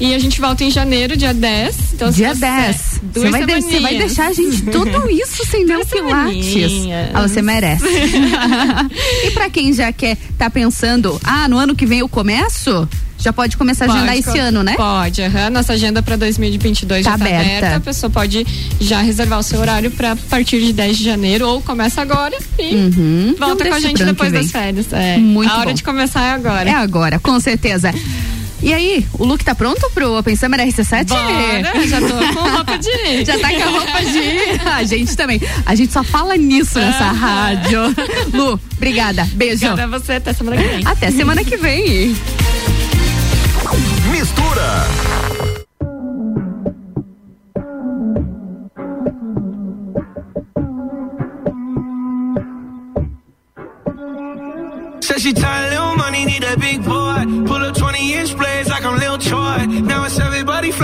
E a gente volta em janeiro, dia 10. Então, dia 10. Você vai, de, vai deixar a gente tudo isso sem <laughs> Neopilates. Ah, você merece. <laughs> e para quem já quer, tá pensando, ah, no ano que vem eu começo? Já pode começar a agendar esse ano, né? Pode, uhum. nossa agenda para 2022 tá já tá aberta. aberta. A pessoa pode já reservar o seu horário para partir de 10 de janeiro ou começa agora e uhum. volta com a gente depois das férias. É. Muito a hora bom. de começar é agora. É agora, com certeza. E aí, o look tá pronto pro Open Summer RC7? Bora, já tô com <laughs> roupa de ir. Já tá com a roupa de ir. A gente também. A gente só fala nisso nessa ah. rádio. Lu, obrigada. Beijo. Obrigada a você. Até semana que vem. Até semana que vem. Mistura. She tired, little money, need a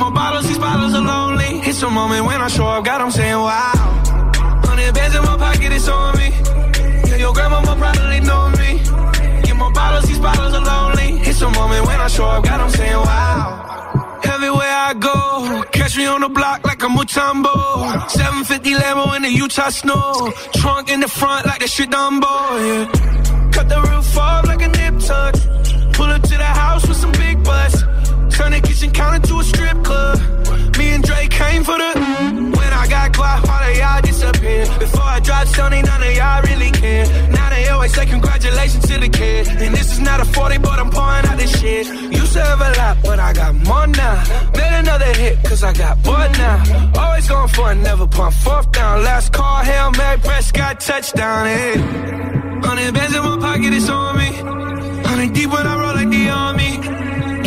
More bottles, these bottles are lonely. It's a moment when I show up, God, I'm saying wow. Hundred bands in my pocket, it's on me. Yeah, your grandma will probably know me Get more bottles, these bottles are lonely. It's a moment when I show up, God, I'm saying wow. Everywhere I go, catch me on the block like a Mutombo. 750 Lambo in the Utah snow. Trunk in the front like the shit Dumbo, yeah. Cut the roof off like a nip tuck. Pull up to the house with some big butts. Turn the kitchen counter to a strip club. Me and Drake came for the. When I got quiet, all of y'all disappear. Before I drop Sony, none of y'all really care. Now they always say congratulations to the kid. And this is not a 40, but I'm pouring out this shit. Used to have a lot, but I got more now. Made another hit, cause I got bored now. Always going for it, never pump fourth down. Last call, Hail Mary, Prescott, touchdown, hey. Hundred bands in my pocket, it's on me. Hundred deep when I roll like the army.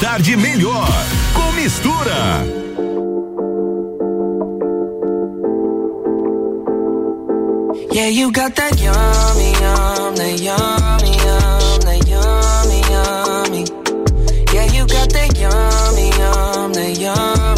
tarde melhor com mistura. Yeah, you got that yummy, yum, that yummy, yum, that yummy, yummy. Yeah, you got that yummy, yum, that yummy,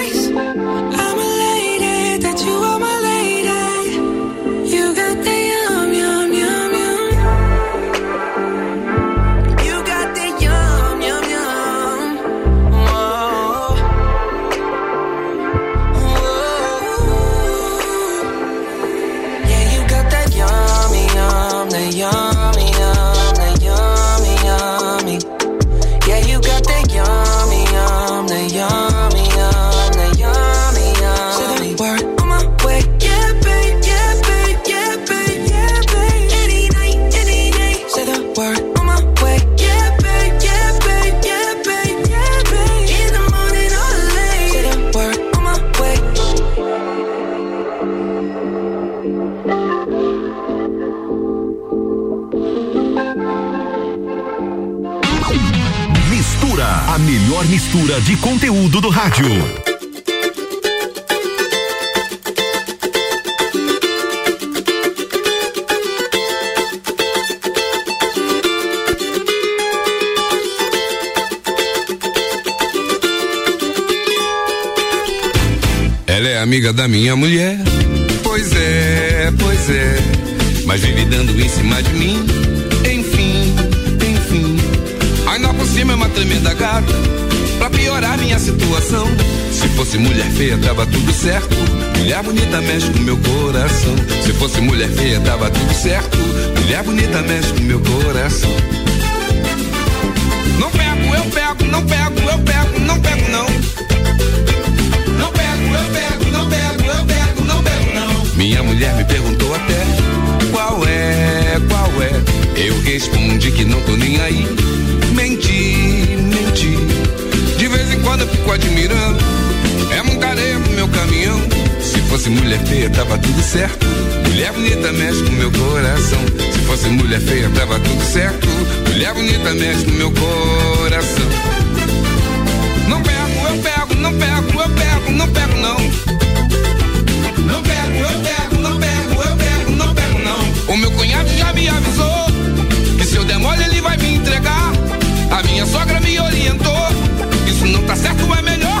Mistura de conteúdo do rádio. Ela é amiga da minha mulher. Pois é, pois é. Mas vive dando em cima de mim. Enfim, enfim. Ainda por cima é uma tremenda gata. Pra piorar minha situação. Se fosse mulher feia, tava tudo certo. Mulher bonita mexe com meu coração. Se fosse mulher feia, tava tudo certo. Mulher bonita mexe com meu coração. Não pego, eu pego, não pego, eu pego, não pego, não. Não feia, tava tudo certo. Mulher bonita mexe com meu coração. Se fosse mulher feia, tava tudo certo. Mulher bonita mexe com meu coração. Não pego, eu pego, não pego, eu pego, não pego não. Não pego, eu pego, não pego, eu pego, não pego não. O meu cunhado já me avisou que se eu der mole ele vai me entregar. A minha sogra me orientou. Isso não tá certo, é melhor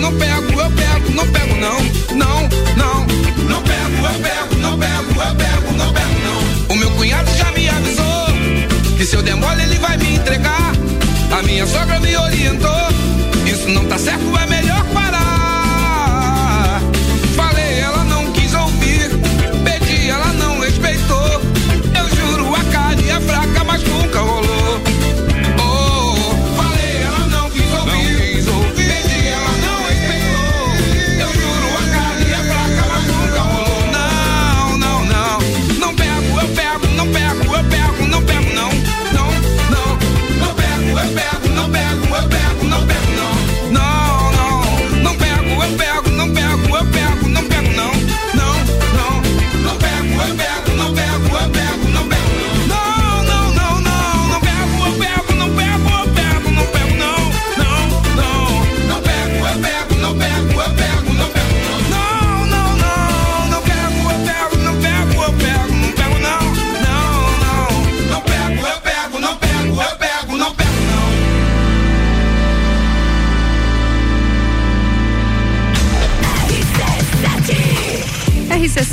Não pego, eu pego, não pego, não. Não, não. Não pego, eu pego, não pego, eu pego, não pego, não. O meu cunhado já me avisou que se eu der mole ele vai me entregar. A minha sogra me orientou. Isso não tá certo, é melhor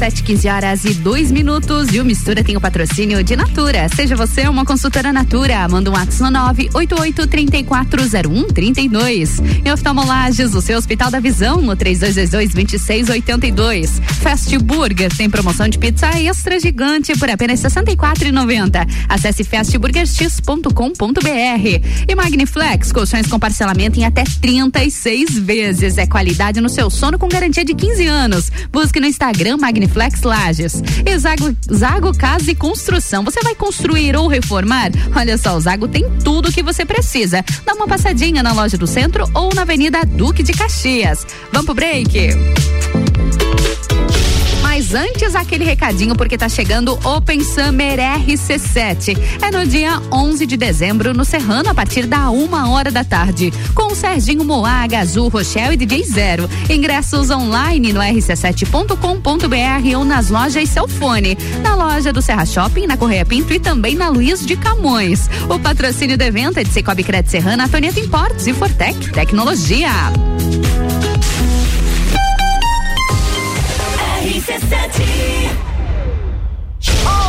RC7, 15 horas e 2 minutos. E o Mistura tem o patrocínio de Natura. Seja você uma consultora Natura. Manda um WhatsApp no 988-340132. Em oftalmolages, o seu Hospital da Visão, no 3222-2682. Fast Burger tem promoção de pizza extra gigante por apenas R$ 64,90. Acesse fastburgerx.com.br. E Magniflex, colchões com parcelamento em até 36 vezes. É qualidade no seu sono com garantia de 15 anos. Busque no Instagram Magniflex Lages. E Zago, Zago Casa e Construção. Você vai construir ou reformar? Olha só, o Zago tem tudo o que você precisa. Dá uma passadinha na loja do centro ou na Avenida Duque de Caxias. Vamos pro break? Mas antes, aquele recadinho, porque tá chegando Open Summer RC7. É no dia 11 de dezembro, no Serrano, a partir da uma hora da tarde. Com o Serginho Moaga, Azul, Rochelle e DJ Zero. Ingressos online no rc7.com.br ou nas lojas Celfone. Na loja do Serra Shopping, na Correia Pinto e também na Luiz de Camões. O patrocínio do evento é de Cicobi Crédito Serrana, Antonieta Importes e Fortec Tecnologia. RC7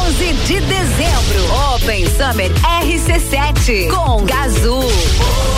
11 de dezembro, Open Summer RC7 com Gazul.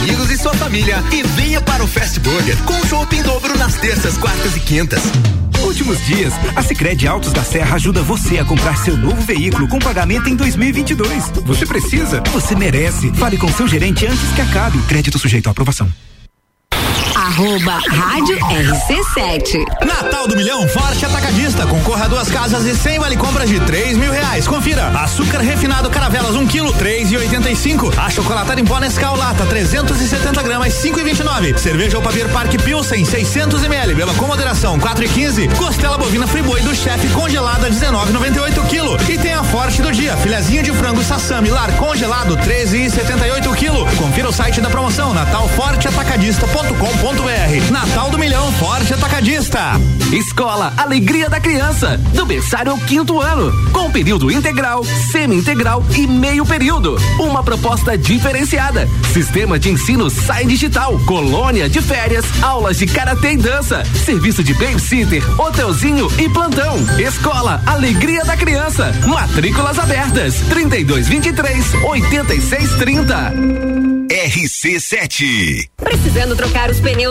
e sua família e venha para o Fast Burger com shopping em dobro nas terças, quartas e quintas. Últimos dias, a Sicredi Altos da Serra ajuda você a comprar seu novo veículo com pagamento em 2022. Você precisa, você merece. Fale com seu gerente antes que acabe. Crédito sujeito à aprovação. Arroba Rádio RC7. Natal do Milhão Forte Atacadista. Concorra a duas casas e cem vale compras de três mil reais. Confira. Açúcar refinado Caravelas, um quilo, três e oitenta e cinco. A chocolatada em pó Nescau Lata, 370 gramas, cinco e vinte e nove. Cerveja ou Papier Parque Pilsen, 600 ml. Beba com moderação, quatro e quinze. Costela bovina Friboi do chefe congelada, 19,98 quilo. E tem a Forte do dia. Filezinho de frango Sassami Lar congelado, 13 e 78 quilo. Confira o site da promoção natalforteatacadista.com.br. Natal do Milhão Forte Atacadista. Escola Alegria da Criança, do berçário ao quinto ano, com período integral, semi-integral e meio período. Uma proposta diferenciada. Sistema de ensino Sai Digital, colônia de férias, aulas de karatê e dança, serviço de babysitter, hotelzinho e plantão. Escola Alegria da Criança, matrículas abertas, 3223 8630. RC7. Precisando trocar os pneus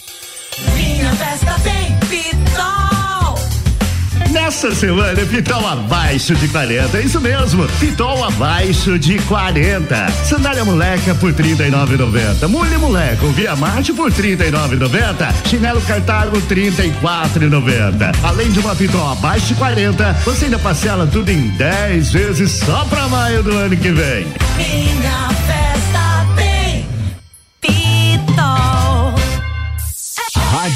Festa tem Pitol. Nessa semana, Pitol abaixo de 40. É isso mesmo. Pitol abaixo de 40. Sandália moleca por 39,90. Mulher moleca, Via Marte por 39,90. Chinelo Cartago 34,90. Além de uma Pitol abaixo de 40, você ainda parcela tudo em 10 vezes só pra maio do ano que vem. Minha festa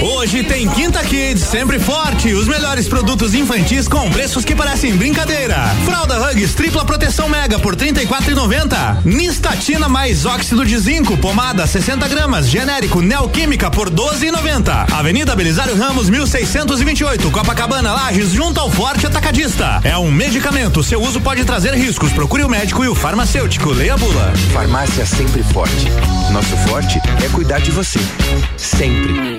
Hoje tem Quinta Kids, sempre forte. Os melhores produtos infantis com preços que parecem brincadeira. Fralda Hugs tripla proteção mega por R$ 34,90. Nistatina mais óxido de zinco, pomada 60 gramas, genérico Neoquímica por R$ 12,90. Avenida Belisário Ramos, 1628, Copacabana, Lages, junto ao Forte Atacadista. É um medicamento, seu uso pode trazer riscos. Procure o médico e o farmacêutico. Leia a bula. Farmácia sempre forte. Nosso forte é cuidar de você. Sempre.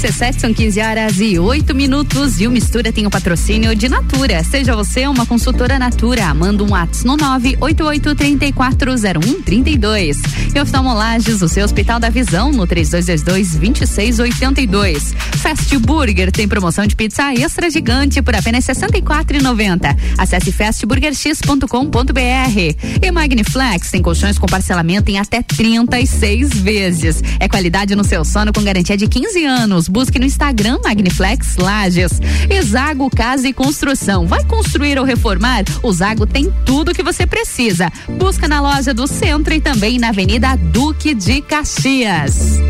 RC7 são 15 horas e 8 minutos e o Mistura tem o patrocínio de Natura. Seja você uma consultora Natura, manda um WhatsApp no 988340132. E oftalmolages, o seu Hospital da Visão no 3222-2682. Fast Burger tem promoção de pizza extra gigante por apenas R$ 64,90. Acesse fastburgerx.com.br. E Magniflex tem colchões com parcelamento em até 36 vezes. É qualidade no seu sono com garantia de 15 anos. Busque no Instagram Magniflex Lages. E Zago Casa e Construção. Vai construir ou reformar? O Zago tem tudo que você precisa. Busca na loja do centro e também na Avenida Duque de Caxias.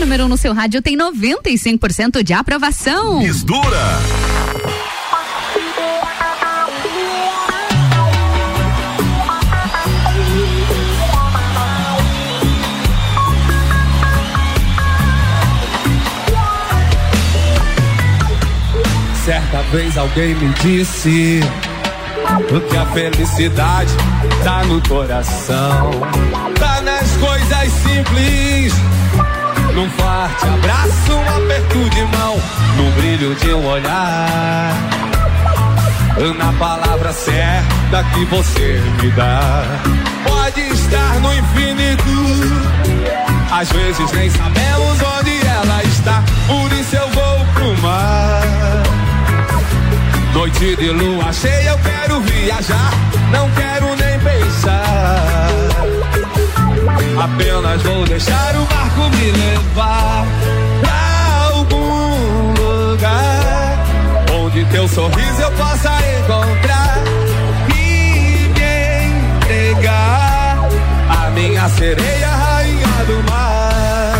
Número 1 um no seu rádio tem 95% de aprovação. Mistura. Certa vez alguém me disse que a felicidade tá no coração, tá nas coisas simples. Num forte abraço, um aperto de mão, no brilho de um olhar. Na palavra certa que você me dá, pode estar no infinito. Às vezes nem sabemos onde ela está, por isso eu vou pro mar. Noite de lua cheia, eu quero viajar, não quero nem pensar. Apenas vou deixar o barco me levar pra algum lugar onde teu sorriso eu possa encontrar e me entregar a minha sereia, rainha do mar.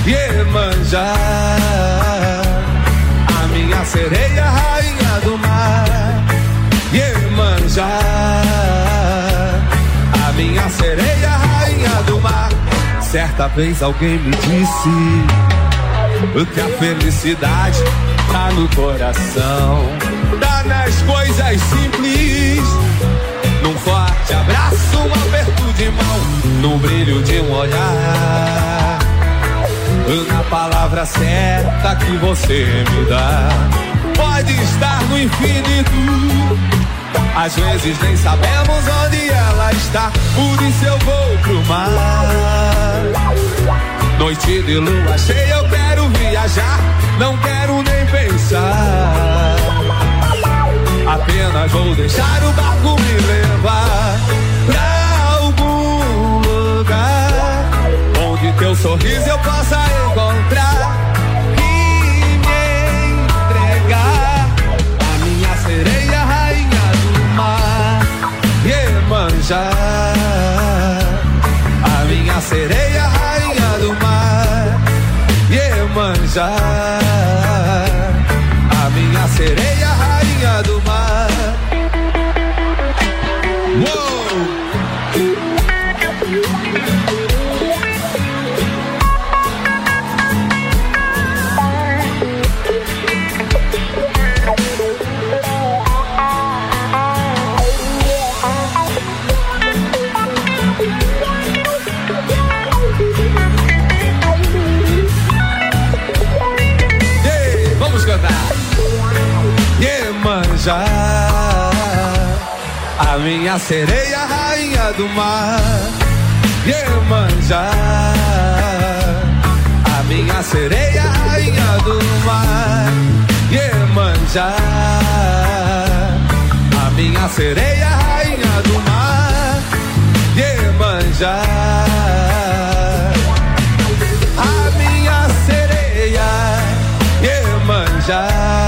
A minha sereia, rainha do mar, Iemanjá. A minha sereia, rainha do mar. Certa vez alguém me disse que a felicidade tá no coração, tá nas coisas simples. Num forte abraço, um aperto de mão, no brilho de um olhar. Na palavra certa que você me dá, pode estar no infinito. Às vezes nem sabemos onde ela está, por isso eu vou pro mar. Noite de lua cheia, eu quero viajar, não quero nem pensar. Apenas vou deixar o barco me levar teu sorriso eu possa encontrar e me entregar a minha sereia, rainha do mar, Iemanjá. A minha sereia, rainha do mar, Iemanjá. A minha sereia, rainha do mar. Minha sereia, rainha do mar. Iemanjá, a minha sereia, rainha do mar. Iemanjá, a minha sereia, rainha do mar. Iemanjá. A minha sereia, Iemanjá.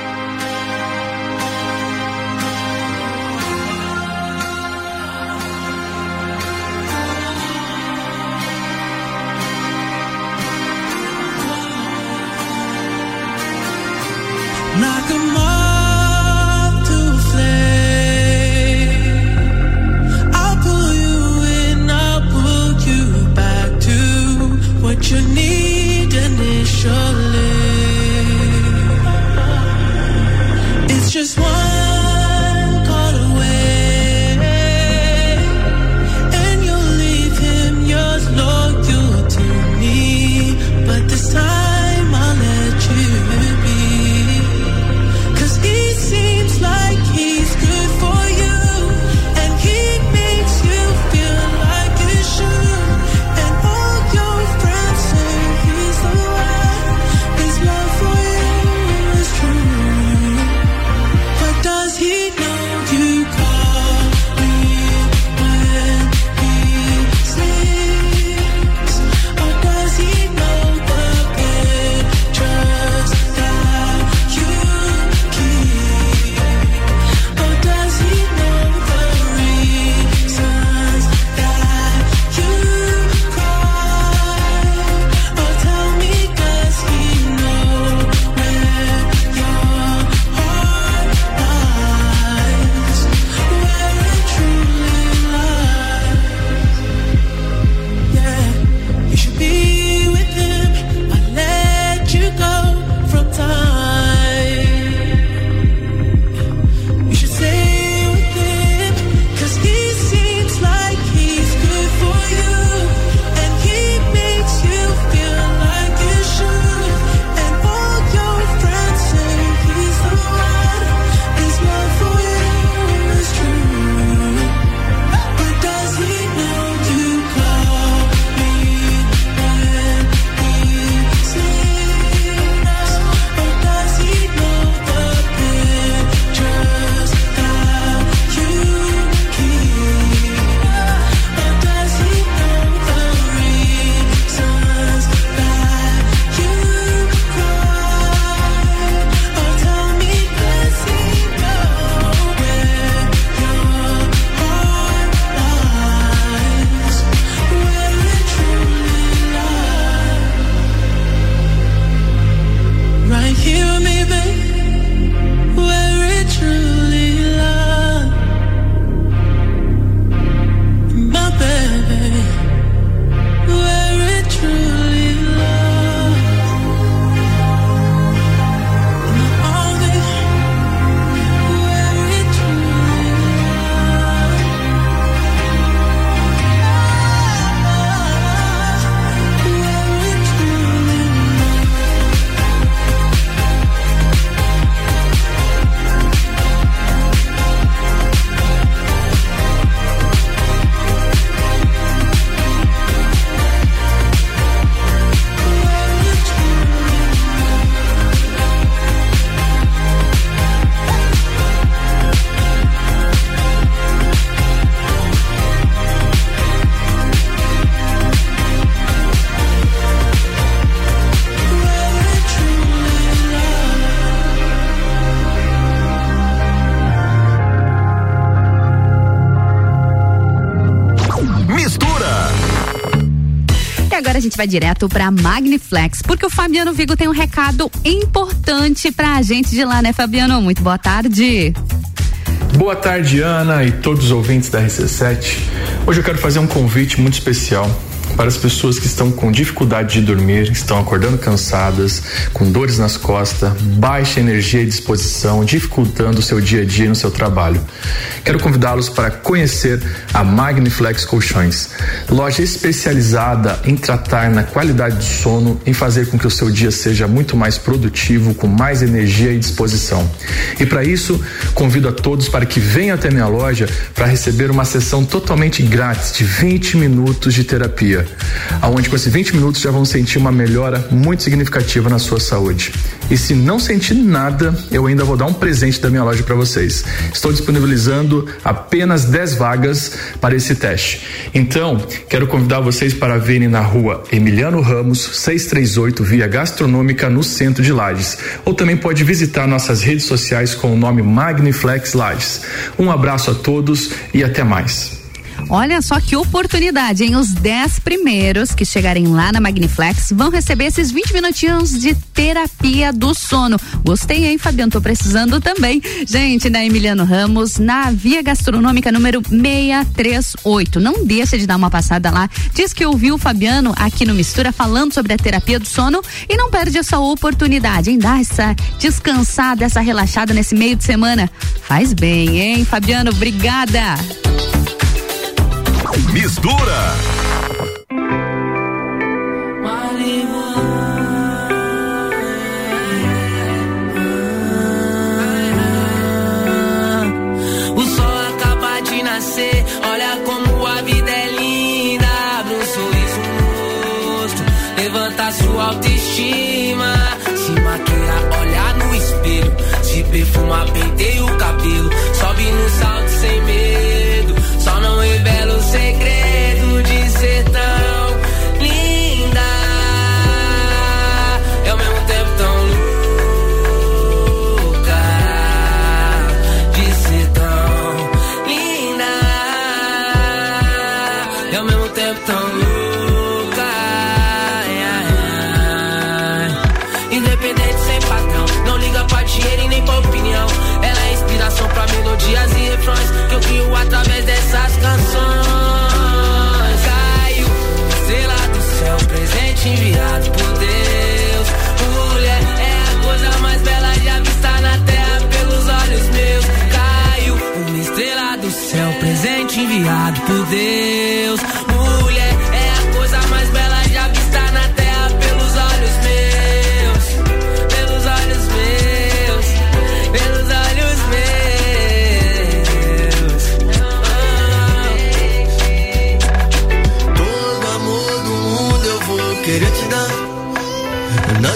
Gente vai direto pra Magniflex, porque o Fabiano Vigo tem um recado importante pra gente de lá, né, Fabiano? Muito boa tarde. Boa tarde, Ana e todos os ouvintes da RC7. Hoje eu quero fazer um convite muito especial para as pessoas que estão com dificuldade de dormir, estão acordando cansadas, com dores nas costas, baixa energia e disposição, dificultando o seu dia a dia no seu trabalho. Quero convidá-los para conhecer a Magniflex Colchões, loja especializada em tratar na qualidade do sono, em fazer com que o seu dia seja muito mais produtivo, com mais energia e disposição. E para isso, convido a todos para que venham até minha loja para receber uma sessão totalmente grátis de 20 minutos de terapia aonde com esses 20 minutos já vão sentir uma melhora muito significativa na sua saúde. E se não sentir nada, eu ainda vou dar um presente da minha loja para vocês. Estou disponibilizando apenas 10 vagas para esse teste. Então, quero convidar vocês para virem na rua Emiliano Ramos, 638, via gastronômica no centro de Lages. Ou também pode visitar nossas redes sociais com o nome Magniflex Lages. Um abraço a todos e até mais. Olha só que oportunidade, hein? Os 10 primeiros que chegarem lá na Magniflex vão receber esses 20 minutinhos de terapia do sono. Gostei, hein, Fabiano? Tô precisando também. Gente, na Emiliano Ramos, na Via Gastronômica número 638. Não deixa de dar uma passada lá. Diz que ouviu o Fabiano aqui no Mistura falando sobre a terapia do sono e não perde essa oportunidade, hein? Dá essa descansada, essa relaxada nesse meio de semana. Faz bem, hein, Fabiano? Obrigada. Mistura. O sol acaba de nascer, olha como a vida é linda. Abre um sorriso no rosto, levanta sua autoestima. Se maquia, olha no espelho, se perfuma, penteia o sem padrão, não liga pra dinheiro e nem pra opinião. Ela é inspiração pra melodias e refrões que eu crio através dessas canções. Caiu, estrela do céu, presente enviado por Deus. Mulher é a coisa mais bela já vista na terra pelos olhos meus. Caiu, uma estrela do céu, presente enviado por Deus.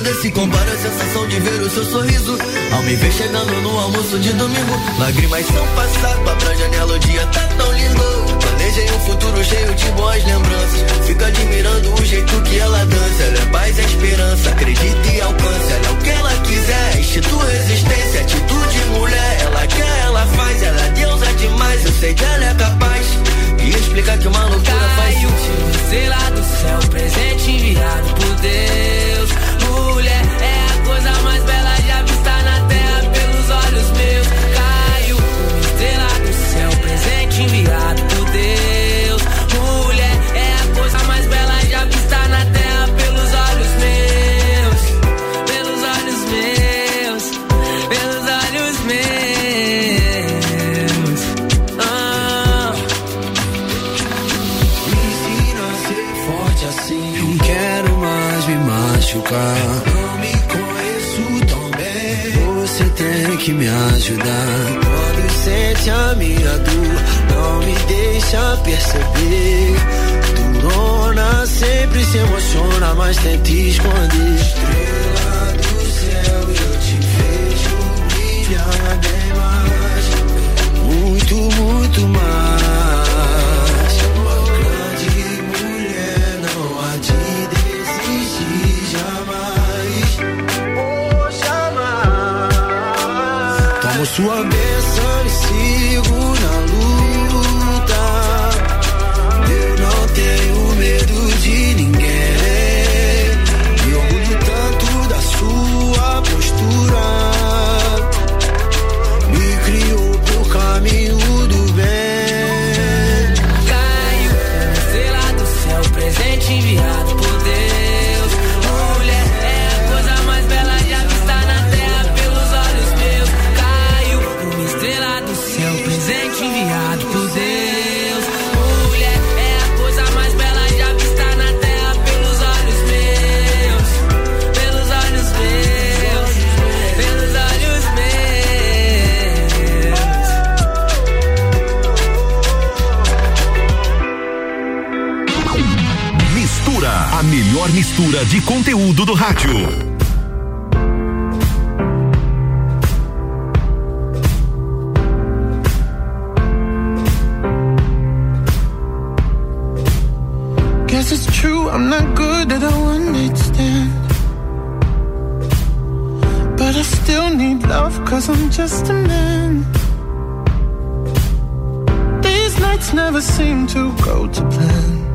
Nada se compara à sensação de ver o seu sorriso. Ao me ver chegando no almoço de domingo. Lágrimas são passado pra janela, o dia tá tão lindo. Planejei um futuro cheio de boas lembranças. Fica admirando o jeito que ela dança. Ela é paz, é esperança, acredita e alcança. Ela é o que ela quiser, institui resistência, atitude mulher. Ela quer, ela faz, ela é deusa demais. Eu sei que ela é capaz. E explicar que uma loucura faz Caiu, sentido. estrela do céu, presente enviado por Deus. É a coisa mais bela já vista na terra pelos olhos meus. Uma estrela do céu, presente enviado por deixa perceber. Durona sempre se emociona, mas tenta esconder. Estrela do céu, eu te vejo brilhar bem mais. Muito, muito mais. Uma grande mulher, não há de desistir jamais. Oh, jamais. Tomo sua mistura de conteúdo do rádio. Guess it's true, I'm not good at a one night stand. But I still need love, cause I'm just a man. These nights never seem to go to plan.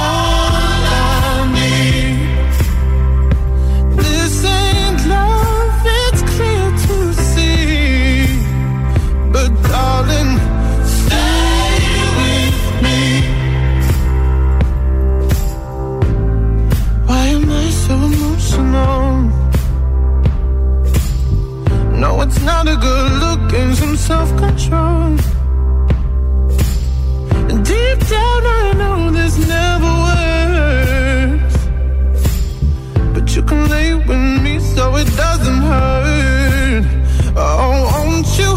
self-control. Deep down I know this never works. But you can lay with me so it doesn't hurt. Oh, won't you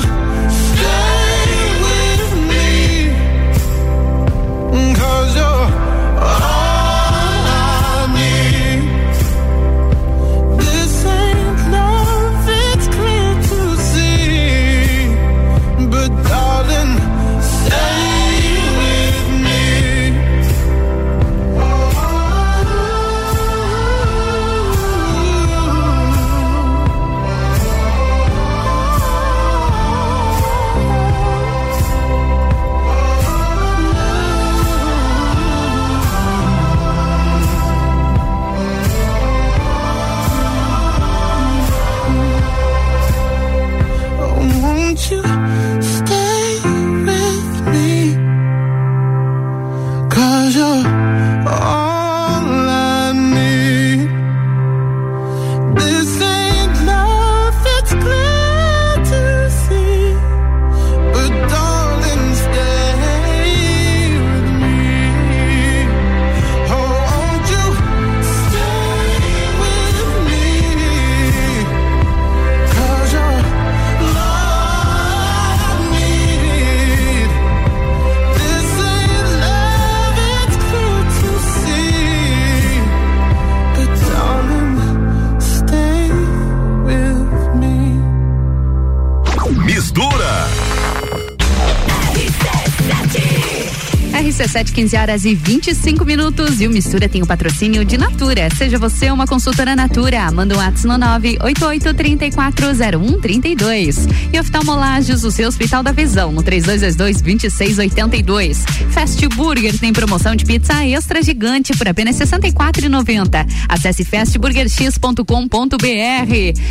RC7, 15 horas e 25 minutos. E o Mistura tem o patrocínio de Natura. Seja você uma consultora Natura. Manda um WhatsApp no 988-340132. E oftalmolagens, o seu Hospital da Visão, no 3222-2682. Fast Burger tem promoção de pizza extra gigante por apenas R$ 64,90. Acesse fastburgerx.com.br.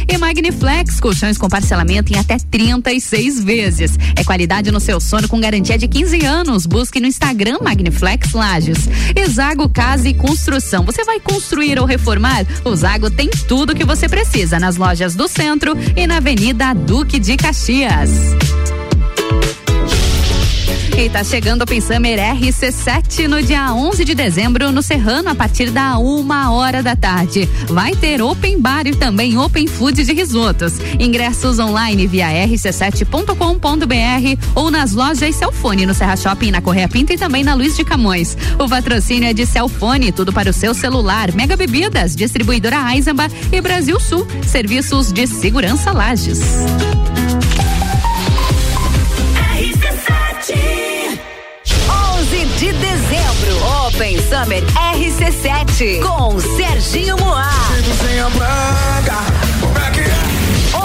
E Magniflex, colchões com parcelamento em até 36 vezes. É qualidade no seu sono com garantia de 15 anos. Busque no Instagram Lages. Exago Casa e Construção. Você vai construir ou reformar? O Zago tem tudo que você precisa nas lojas do centro e na Avenida Duque de Caxias. E tá chegando o Pensamer RC7 no dia 11 de dezembro no Serrano a partir da uma hora da tarde. Vai ter open bar e também open food de risotos. Ingressos online via rc7.com.br ou nas lojas Celfone no Serra Shopping na Correia Pinto e também na Luiz de Camões. O patrocínio é de Celfone, tudo para o seu celular. Mega Bebidas, distribuidora Eisenbach e Brasil Sul. Serviços de segurança Lages. Open Summer RC7 com Serginho Moá.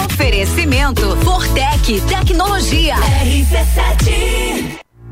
Oferecimento Fortec Tecnologia. RC7.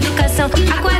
educação, a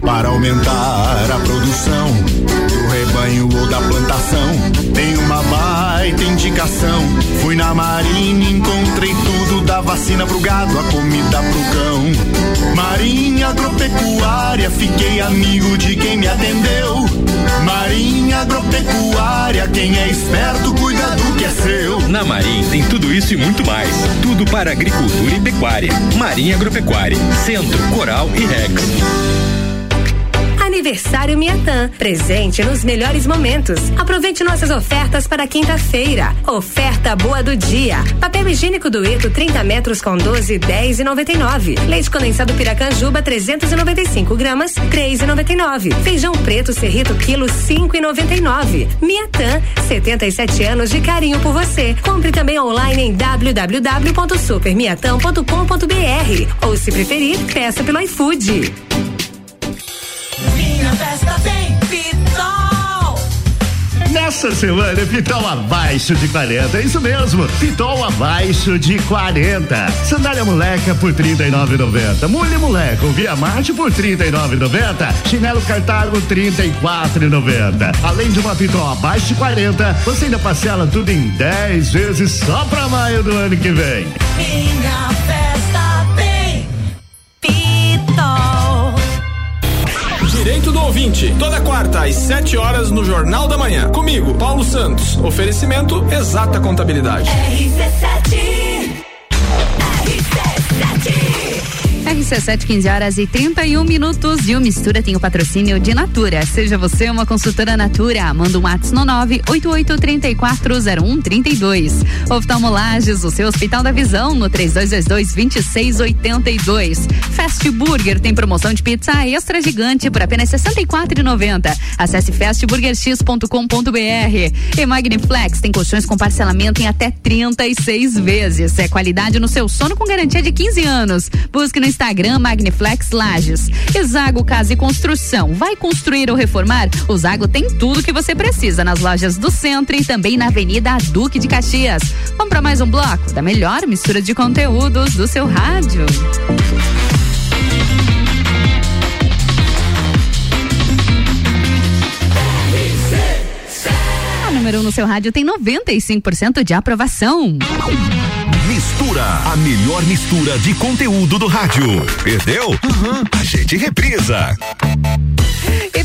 Para aumentar a produção do rebanho ou da plantação, tem uma baita indicação. Fui na Marinha, encontrei tudo da vacina pro gado, a comida pro cão. Marinha Agropecuária, fiquei amigo de quem me atendeu. Marinha Agropecuária, quem é esperto cuida do que é seu. Na Marim tem tudo isso e muito mais. Tudo para agricultura e pecuária. Marinha Agropecuária, Centro, Coral e Rex. Aniversário Miatã. Presente nos melhores momentos. Aproveite nossas ofertas para quinta-feira. Oferta boa do dia. Papel higiênico dueto 30 metros com 12, 10 e 99. Leite condensado Piracanjuba 395 gramas, 3 e 99. Feijão preto Cerrito quilo 5 e 99. Miatã, 77 anos de carinho por você. Compre também online em www.supermiatã.com.br ou se preferir, peça pelo iFood. Nessa semana, Pitol abaixo de 40. É isso mesmo, Pitol abaixo de 40. Sandália moleca por 39,90. Mulher moleca, Via Marte por 39,90. Chinelo Cartago 34,90. Além de uma Pitol abaixo de 40, você ainda parcela tudo em 10 vezes só pra maio do ano que vem. Minha festa Direito do ouvinte, toda quarta às 7 horas no Jornal da Manhã. Comigo, Paulo Santos. Oferecimento Exata Contabilidade. RC7 RC7, 15 horas e 31 minutos. E o Mistura tem o patrocínio de Natura. Seja você uma consultora Natura. Manda um WhatsApp no 988340132. Oftalmolages, o seu Hospital da Visão, no 3222-2682. Fast Burger tem promoção de pizza extra gigante por apenas R$ 64,90. Acesse fastburgerx.com.br. E Magniflex tem colchões com parcelamento em até 36 vezes. É qualidade no seu sono com garantia de 15 anos. Busque no Instagram Magniflex Lages. E Zago Casa e Construção. Vai construir ou reformar? O Zago tem tudo que você precisa nas lojas do centro e também na Avenida Duque de Caxias. Vamos para mais um bloco da melhor mistura de conteúdos do seu rádio. A número 1 um no seu rádio tem 95% de aprovação. Mistura, a melhor mistura de conteúdo do rádio. Perdeu? A gente reprisa.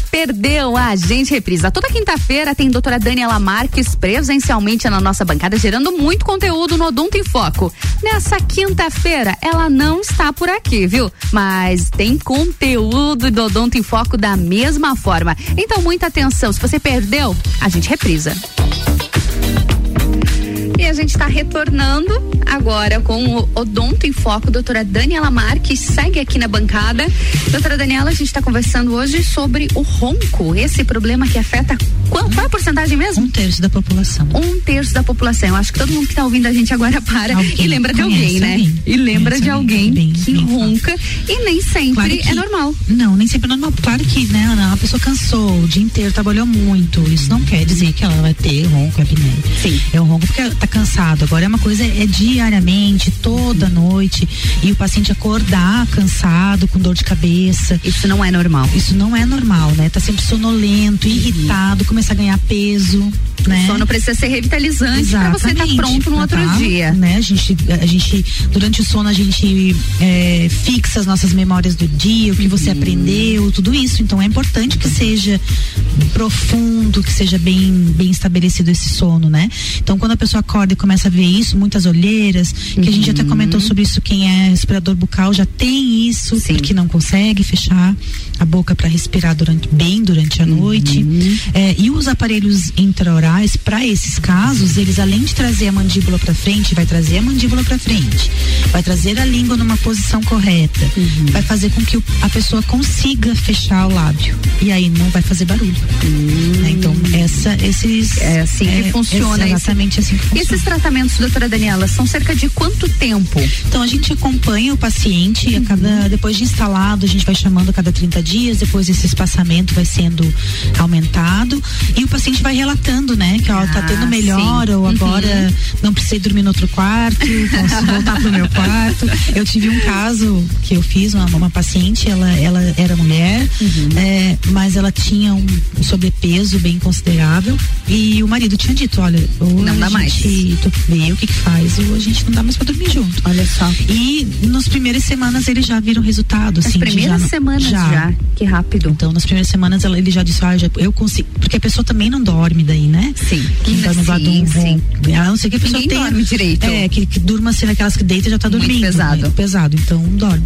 Perdeu, a gente reprisa. Toda quinta-feira tem doutora Daniela Marques presencialmente na nossa bancada, gerando muito conteúdo no Odonto em Foco. Nessa quinta-feira, ela não está por aqui, viu? Mas tem conteúdo do Odonto em Foco da mesma forma. Então, muita atenção. Se você perdeu, a gente reprisa. E a gente está retornando agora com o Odonto em Foco, doutora Daniela Marques, segue aqui na bancada. Doutora Daniela, a gente está conversando hoje sobre o ronco, esse problema que afeta qual, qual é a porcentagem mesmo? Um terço da população. Um terço da população. Eu acho que todo mundo que está ouvindo a gente agora para Alguém e lembra de alguém, né? alguém. E lembra de alguém, alguém bem, que bem ronca e nem sempre Claro é que- normal. Não, nem sempre é normal. Claro que, né, Ana, a pessoa cansou o dia inteiro, trabalhou muito. Isso não quer dizer que ela vai ter ronco, apneia. Sim. É um ronco porque tá cansado. Agora é uma coisa, é diariamente, toda noite. E o paciente acordar cansado, com dor de cabeça. Isso não é normal. Isso não é normal, né? Tá sempre sonolento, irritado, começar a ganhar peso. Né? O sono precisa ser revitalizante para você estar Exatamente. pronto no outro Tá? dia. Né? A gente, a gente, durante o sono, a gente é, fixa as nossas memórias do dia, o que você Uhum. aprendeu, tudo isso. Então é importante que seja profundo, que seja bem, bem estabelecido esse sono, né? Então quando a pessoa acorda e começa a ver isso, muitas olheiras, que a gente até comentou Uhum. sobre isso, quem é respirador bucal já tem isso, porque não consegue fechar a boca para respirar durante, bem durante a noite. Uhum. É, e os aparelhos intraorais, para esses casos, eles além de trazer a mandíbula para frente, vai trazer a mandíbula para frente, vai trazer a língua numa posição correta, Uhum. vai fazer com que a pessoa consiga fechar o lábio. E aí não vai fazer barulho. Né? Então, essa, esses. É assim que funciona. esse- Exatamente assim que funciona. esses tratamentos, doutora Daniela, são cerca de quanto tempo? Então a gente acompanha o paciente a cada depois de instalado, a gente vai chamando a cada 30 dias, depois esse espaçamento vai sendo aumentado e o paciente vai relatando, né, que ó, tá Ah, tendo melhor sim. ou Uhum. agora não precisei dormir no outro quarto, posso <laughs> voltar pro meu quarto. Eu tive um caso que eu fiz, uma, uma paciente, ela, ela era mulher, Uhum. é, mas ela tinha um sobrepeso bem considerável e o marido tinha dito, olha, ou Não dá a mais. gente tu vê o que que faz ou a gente não dá mais pra dormir junto. Olha só. E nas primeiras semanas eles já viram resultado, Nas assim. primeiras já, semanas já. Que rápido. Então, nas primeiras semanas ela- ele já disse, ah, já, eu consigo. Porque a pessoa também não dorme daí, né? Sim. Quem dorme Sim, lá do sim. A não ser que a pessoa Ninguém tenha. dorme direito. É, que, que durma assim naquelas que deita e já tá Muito dormindo. pesado. né? Pesado, então dorme.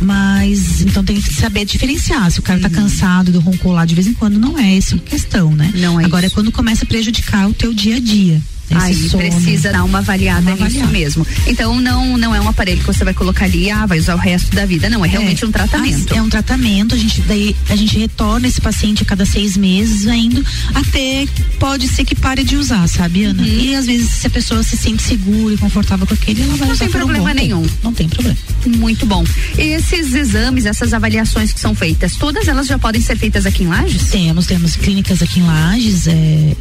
Mas, então tem que saber diferenciar. Se o cara tá cansado do ronco lá de vez em quando, não é essa questão, né? Uhum. Não é Agora isso. é quando começa a prejudicar o teu dia a dia. Esse Aí sono. precisa dar uma avaliada Uma nisso avaliada. mesmo. Então não não é um aparelho que você vai colocar ali, ah, vai usar o resto da vida. Não, é realmente um tratamento. É um tratamento, a gente daí a gente retorna esse paciente a cada seis meses indo até pode ser que pare de usar, sabe, Ana? E às vezes se a pessoa se sente segura e confortável com aquele, ela vai Uhum. Não usar tem por um problema bom tempo. nenhum. Não tem problema. Muito bom. Esses exames, essas avaliações que são feitas, todas elas já podem ser feitas aqui em Lages? Temos, temos clínicas aqui em Lages, é,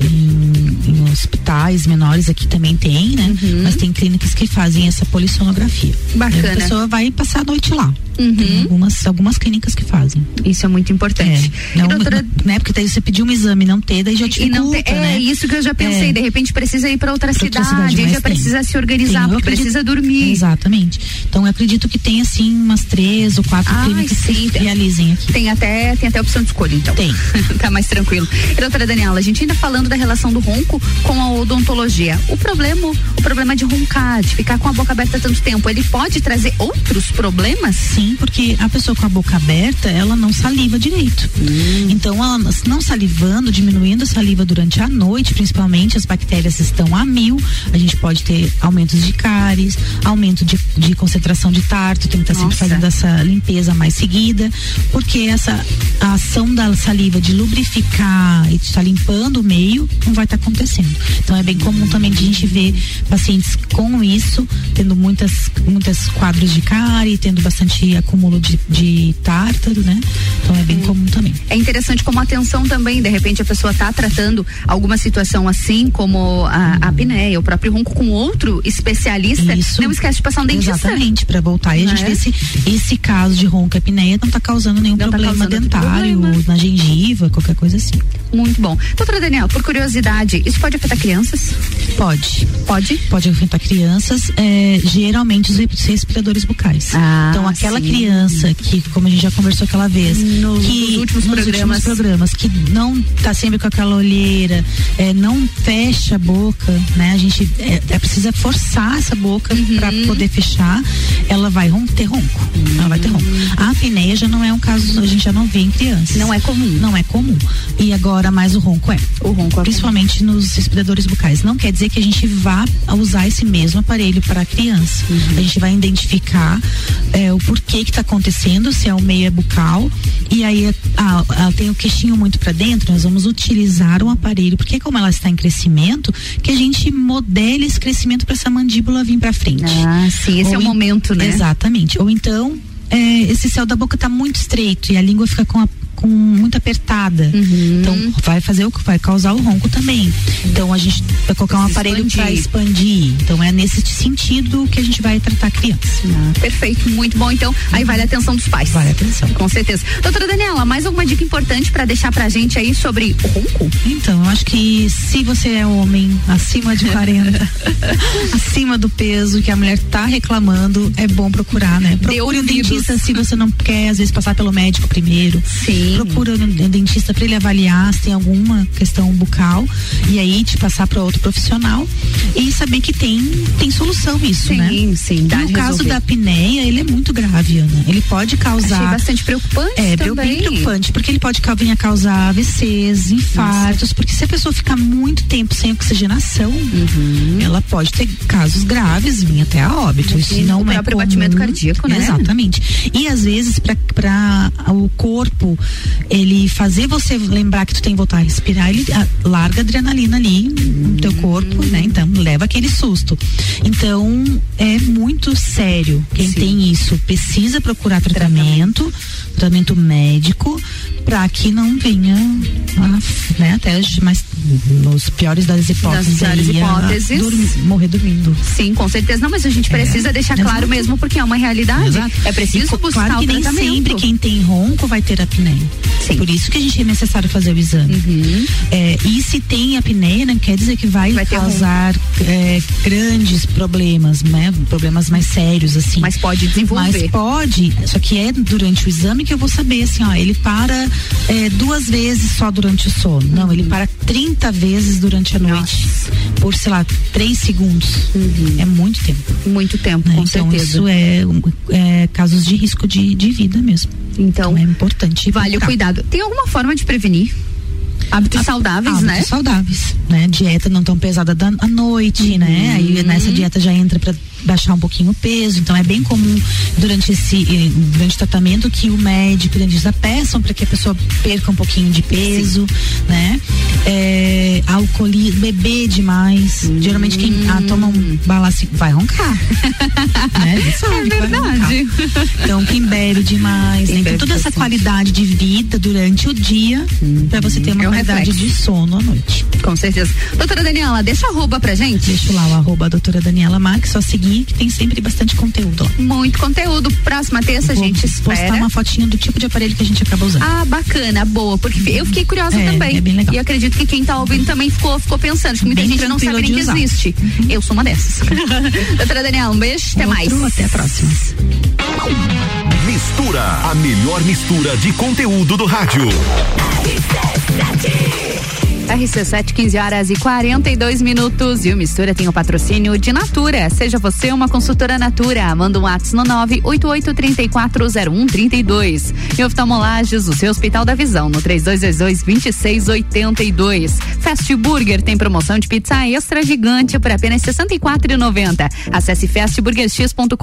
em, em hospitais menores aqui também tem, né? Mas tem clínicas que fazem essa polissonografia. Uhum. Bacana. E a pessoa vai passar a noite lá. Uhum. Tem algumas, algumas clínicas que fazem. Isso é muito importante. É, não, doutora- né? Porque daí você pediu um exame e não ter, daí já te E não tem- é né? isso que eu já pensei. É. De repente precisa ir para outra cidade, outra cidade, mas já tem. precisa se organizar, Tem, porque acredito- precisa dormir. Exatamente. Então eu acredito que tem assim umas três ou quatro Ai, clínicas sim, que realizem aqui. Tem até, tem até opção de escolha, então. Tem. <laughs> tá mais tranquilo. E, doutora Daniela, a gente ainda falando da relação do ronco com a odontologia. O problema, o problema de roncar, de ficar com a boca aberta tanto tempo, ele pode trazer outros problemas? Sim, porque a pessoa com a boca aberta, ela não saliva direito. Hum. Então, ela não salivando, diminuindo a saliva durante a noite, principalmente, as bactérias estão a mil. A gente pode ter aumentos de cáries, aumento de, de concentração de tarto, tem que estar sempre Nossa. fazendo essa limpeza mais seguida, porque essa ação da saliva de lubrificar e de estar limpando o meio não vai estar acontecendo. Então, é bem comum também de a gente ver pacientes com isso, tendo muitas, muitas quadros de cárie, tendo bastante acúmulo de, de tártaro, né? Então é bem comum também. É interessante como a atenção também, de repente a pessoa está tratando alguma situação assim, como a, a apneia, o próprio ronco com outro especialista. Isso. Não esquece de passar um dentista. Exatamente. Urgente para voltar. E a gente É. vê se esse caso de ronco e apneia não tá causando nenhum Não tá problema causando outro dentário, problema. na gengiva, qualquer coisa assim. Muito bom. Doutora Daniela, por curiosidade, isso pode afetar crianças? Pode. Pode? Pode afetar crianças, é, geralmente os res- respiradores bucais. Ah, então, aquela sim. criança que, como a gente já conversou aquela vez, Nos- que nos últimos programas. programas, que não tá sempre com aquela olheira, é, não fecha a boca, né? A gente é, é precisa forçar essa boca Uhum. para poder fechar, ela vai ter ronco. Ela vai ter ronco. A apneia já não é um caso, a gente já não vê em crianças. Não é comum. Não é comum. E agora mais o ronco é. O ronco é Principalmente nos respiradores bucais. Não quer dizer que a gente vá usar esse mesmo aparelho para a criança. A gente vai identificar é, o porquê que está acontecendo, se é o meia bucal. E aí ela tem o queixinho muito para dentro, nós vamos utilizar um aparelho, porque como ela está em crescimento, que a gente modele esse crescimento para essa mandíbula vir para frente. Ah, sim, esse é o em- momento, né? Exatamente. Ou então, é, esse céu da boca tá muito estreito e a língua fica com, a- com muito apertada. Uhum. Então, vai fazer o que vai causar o ronco também. Então, a gente vai colocar um aparelho para expandir. Então, é nesse sentido que a gente vai tratar a criança. Ah, perfeito, muito bom. Então, aí vale a atenção dos pais. Vale a atenção. Com certeza. Doutora Daniela, mais alguma dica importante para deixar pra gente aí sobre o ronco? Então, eu acho que se você é homem acima de 40, <laughs> acima do peso que a mulher tá reclamando, é bom procurar, né? Procure um dentista se você não quer, às vezes, passar pelo médico primeiro. Sim. Procura um dentista para ele avaliar se tem alguma questão bucal e aí te passar para outro profissional e saber que tem, tem solução isso, Sim, né? sim, dá No de caso resolver. da apneia, ele é muito grave, Ana. Ele pode causar. Achei bastante preocupante É, também. bem preocupante, porque ele pode vir a causar AVCs, infartos, porque se a pessoa ficar muito tempo sem oxigenação, Uhum. ela pode ter casos graves, vir até a óbito. Isso Sim, não o é próprio comum. batimento cardíaco, né? Exatamente. E às vezes para o corpo ele fazer você lembrar que tu tem que voltar a respirar, ele ah, larga a adrenalina ali no teu corpo, né? Então leva aquele susto. Então é muito sério. Quem tem isso precisa procurar tratamento, tratamento médico, para que não venha, a, né? Até mas nos piores das hipóteses, Nas piores hipóteses. dormir- morrer dormindo. Sim, com certeza. Não, mas a gente precisa deixar claro exato. mesmo, porque é uma realidade. Exato. É preciso E, buscar claro que o nem tratamento. sempre quem tem ronco vai ter apneia. Por isso que a gente é necessário fazer o exame. Uhum. É, e se tem apneia, não quer dizer que vai, Vai causar é, grandes problemas, né? Problemas mais sérios, assim. Mas pode desenvolver. Mas pode, só que é durante o exame que eu vou saber, assim, ó, ele para é, duas vezes só durante o sono. Não, ele para 30 vezes durante a noite. Por, sei lá, três segundos. É muito tempo. Muito tempo, né? com então, certeza. isso é, um, é casos de risco de, de vida mesmo. Então, é importante. Vale o cuidado. Tem alguma forma de prevenir? Hábitos saudáveis, Hábitos né? saudáveis, né? Dieta não tão pesada da, à noite, né? Aí nessa dieta já entra para baixar um pouquinho o peso. Então é bem comum durante esse eh, durante o tratamento que o médico e o dentista peçam para que a pessoa perca um pouquinho de peso, né? É, alcoolismo, beber demais. Geralmente quem ah, toma um balaço vai roncar. <laughs> né? Sabe É verdade. Então quem bebe demais, Quem né? Então toda essa qualidade de vida durante o dia para você ter uma É um qualidade reflexo. de sono à noite. Com certeza. Doutora Daniela, deixa arroba pra gente. Deixa lá o arroba doutora Daniela Max, só seguir que tem sempre bastante conteúdo. Muito conteúdo. Próxima terça a gente postar espera. uma fotinha do tipo de aparelho que a gente acaba usando. Ah, bacana, boa, porque eu fiquei curiosa É, também. é bem legal. E acredito que quem tá ouvindo também ficou, ficou pensando, acho que muita Bem gente não sabe nem que usar. existe. Eu sou uma dessas. <laughs> Doutora Daniela, um beijo, até mais. Outro, Até a próxima. Mistura, a melhor mistura de conteúdo do rádio. RC7, 15 horas e 42 minutos. E o Mistura tem o patrocínio de Natura. Seja você uma consultora Natura. Manda um WhatsApp no 988340132. E oftalmolages, o seu Hospital da Visão, no 3222-2682. Fast Burger tem promoção de pizza extra gigante por apenas R$ 64,90. Acesse fastburgerx.com.br.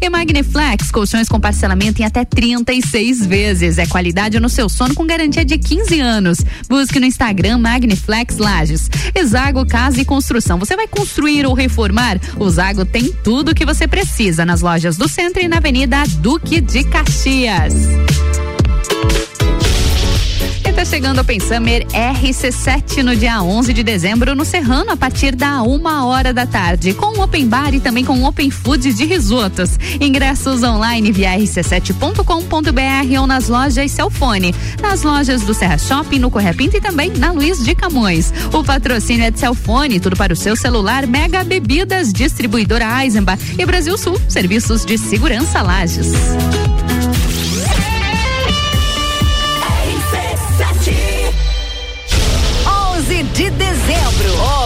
E Magniflex, colchões com parcelamento em até 36 vezes. É qualidade no seu sono com garantia de 15 anos. Busque no Instagram Magniflex Lages. Zago Casa e Construção. Você vai construir ou reformar? O Zago tem tudo o que você precisa nas lojas do centro e na Avenida Duque de Caxias. E Tá chegando Open Summer RC7 no dia 11 de dezembro no Serrano a partir da uma hora da tarde, com Open Bar e também com Open Food de risotos. Ingressos online via rc7.com.br ou nas lojas Celfone, nas lojas do Serra Shopping, no Correia Pinto e também na Luiz de Camões. O patrocínio é de Celfone, tudo para o seu celular, Mega Bebidas, distribuidora Eisenbach e Brasil Sul, serviços de segurança Lages.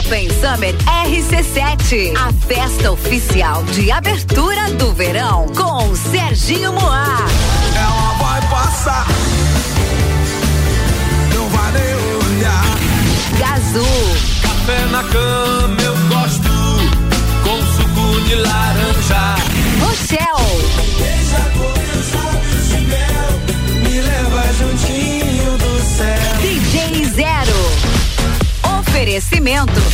Open Summer RC7, a festa oficial de abertura do verão com Serginho Moá. Ela vai passar, não vai nem olhar. Gazu, Café na cama eu gosto, com suco de laranja. Rochelle, Deixa correr os lábios de mel, me leva juntinho do céu. DJ Zero. Oferecimento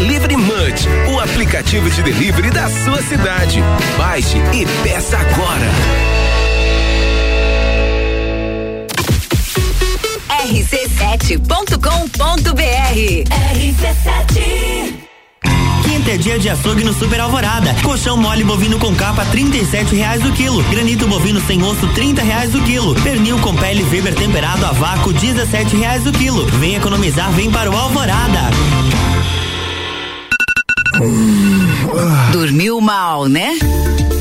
Delivery Munch, o aplicativo de delivery da sua cidade. Baixe e peça agora. rc7.com.br RC7 Quinta é dia de açougue no Super Alvorada. Colchão mole bovino com capa, trinta e sete reais o quilo. Granito bovino sem osso, trinta reais o quilo. Pernil com pele Weber temperado a vácuo, dezessete reais o quilo. Vem economizar, vem para o Alvorada. Dormiu mal, né?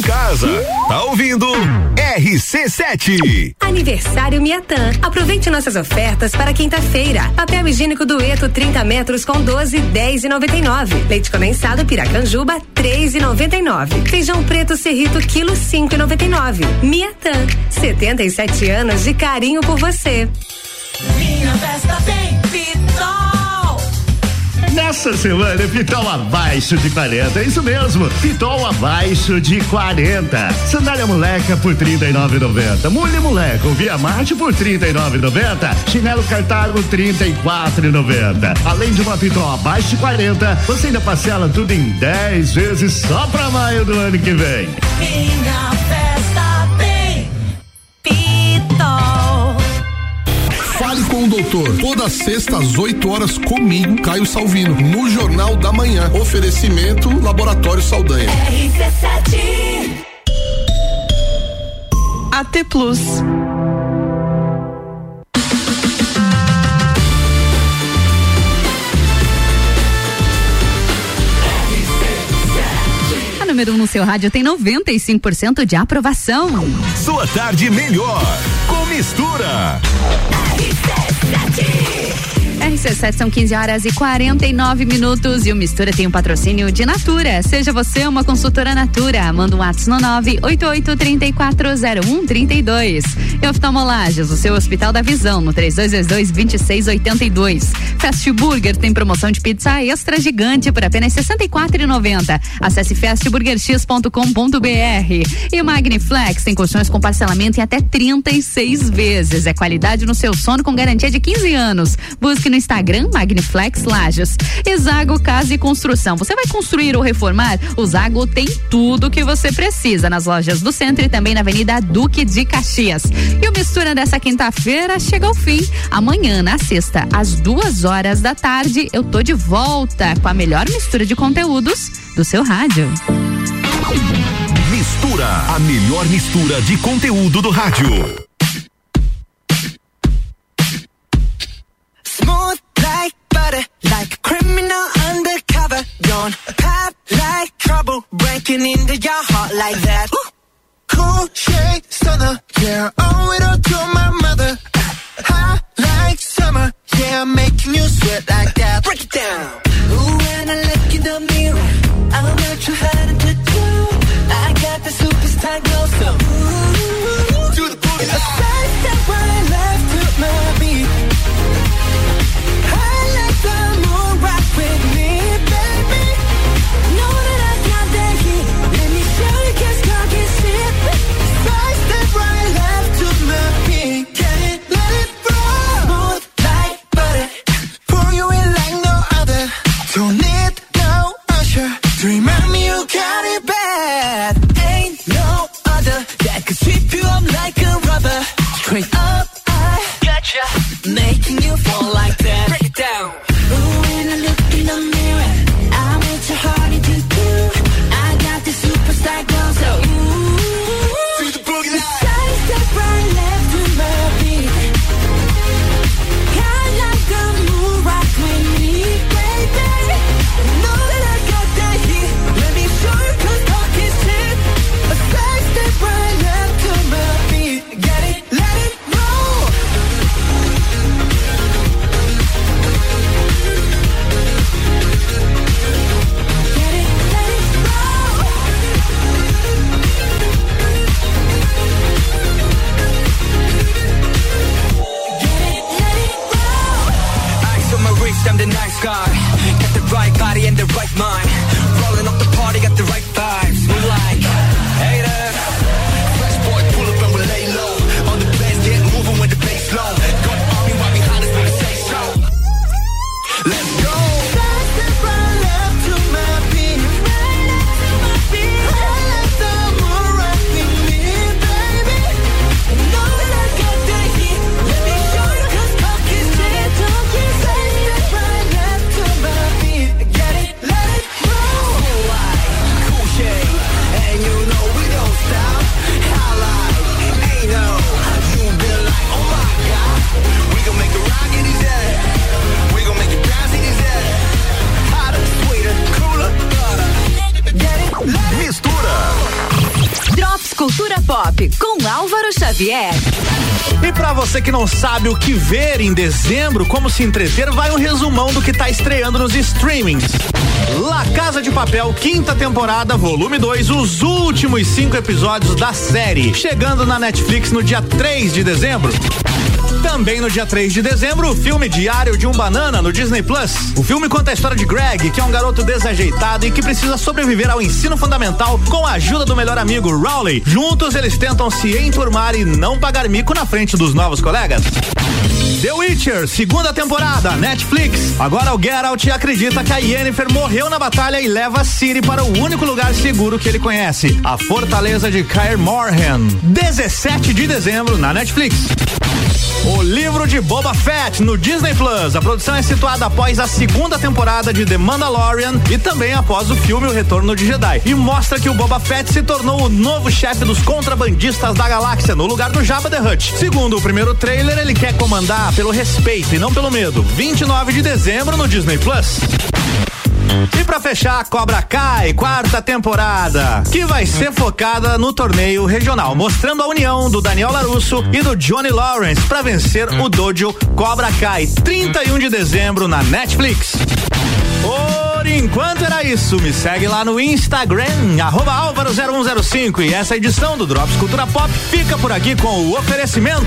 Em casa, tá ouvindo RC7. Aniversário Miatã. Aproveite nossas ofertas para quinta-feira. Papel higiênico dueto 30 metros com 12, 10 e 99. Leite condensado Piracanjuba 3 e 99. Feijão preto Cerrito quilo 5 e 99. Miatã. 77 anos de carinho por você. Minha festa tem Pitol Nessa semana, Pitol abaixo de 40. É isso mesmo. Pitol abaixo de 40. Sandália moleca por 39,90. Mulher moleca, Via Marte por 39,90. Chinelo Cartago 34,90. Além de uma Pitol abaixo de 40, você ainda parcela tudo em 10 vezes só pra maio do ano que vem. Minha festa Fale com o doutor. Toda sexta às 8 horas comigo, Caio Salvino, no Jornal da Manhã. Oferecimento Laboratório Saldanha. RC7 AT Plus. A número 1 um no seu rádio tem 95% de aprovação. Sua tarde melhor com mistura. RC7 Versace são 15 horas e 49 minutos e o Mistura tem um patrocínio de Natura. Seja você uma consultora Natura. Manda um WhatsApp no 988340132. E oftalmolagens, o seu Hospital da Visão, no 3222-2682. Fast Burger tem promoção de pizza extra gigante por apenas R$ 64,90. Acesse fastburgerx.com.br. E Magniflex tem colchões com parcelamento em até 36 vezes. É qualidade no seu sono com garantia de 15 anos. Busque no Instagram Magniflex Lages. E Zago Casa e Construção. Você vai construir ou reformar? O Zago tem tudo que você precisa nas lojas do centro e também na Avenida Duque de Caxias. E o Mistura dessa quinta-feira chega ao fim. Amanhã, na sexta, às duas horas da tarde, eu tô de volta com a melhor mistura de conteúdos do seu rádio. Mistura, a melhor mistura de conteúdo do rádio. Smooth like butter, like a criminal undercover. Don't pop like trouble, breaking into your heart like that. Cool shade stunner, yeah, owe it all to my mother. Hot like summer, yeah, making you sweat like that. Break it down. Ooh, when I look in the mirror, I'm not too hard to do. I got the superstar glow, so ooh, do the boogie. A side step right left to my beat. Straight up, I gotcha. Making you fall like that. Você que não sabe o que ver em dezembro, como se entreter, vai um resumão do que tá estreando nos streamings. La Casa de Papel, quinta temporada, volume 2, os últimos cinco episódios da série, chegando na Netflix no dia 3 de dezembro. Também no dia 3 de dezembro, o filme Diário de um Banana no Disney Plus. O filme conta a história de Greg, que é um garoto desajeitado e que precisa sobreviver ao ensino fundamental com a ajuda do melhor amigo Rowley. Juntos eles tentam se enturmar e não pagar mico na frente dos novos colegas. The Witcher, segunda temporada, Netflix. Agora o Geralt acredita que a Yennefer morreu na batalha e leva Ciri para o único lugar seguro que ele conhece, a fortaleza de Kaer Morhen. 17 de dezembro na Netflix. Livro de Boba Fett no Disney Plus. A produção é situada após a segunda temporada de The Mandalorian e também após o filme O Retorno de Jedi. E mostra que o Boba Fett se tornou o novo chefe dos contrabandistas da galáxia no lugar do Jabba the Hutt. Segundo o primeiro trailer, ele quer comandar pelo respeito e não pelo medo. 29 de dezembro no Disney Plus. E para fechar, Cobra Kai, quarta temporada, que vai ser focada no torneio regional, mostrando a união do Daniel Larusso e do Johnny Lawrence para vencer o dojo Cobra Kai, 31 de dezembro na Netflix. Por enquanto era isso. Me segue lá no Instagram, arroba Álvaro0105. E essa edição do Drops Cultura Pop fica por aqui com o oferecimento.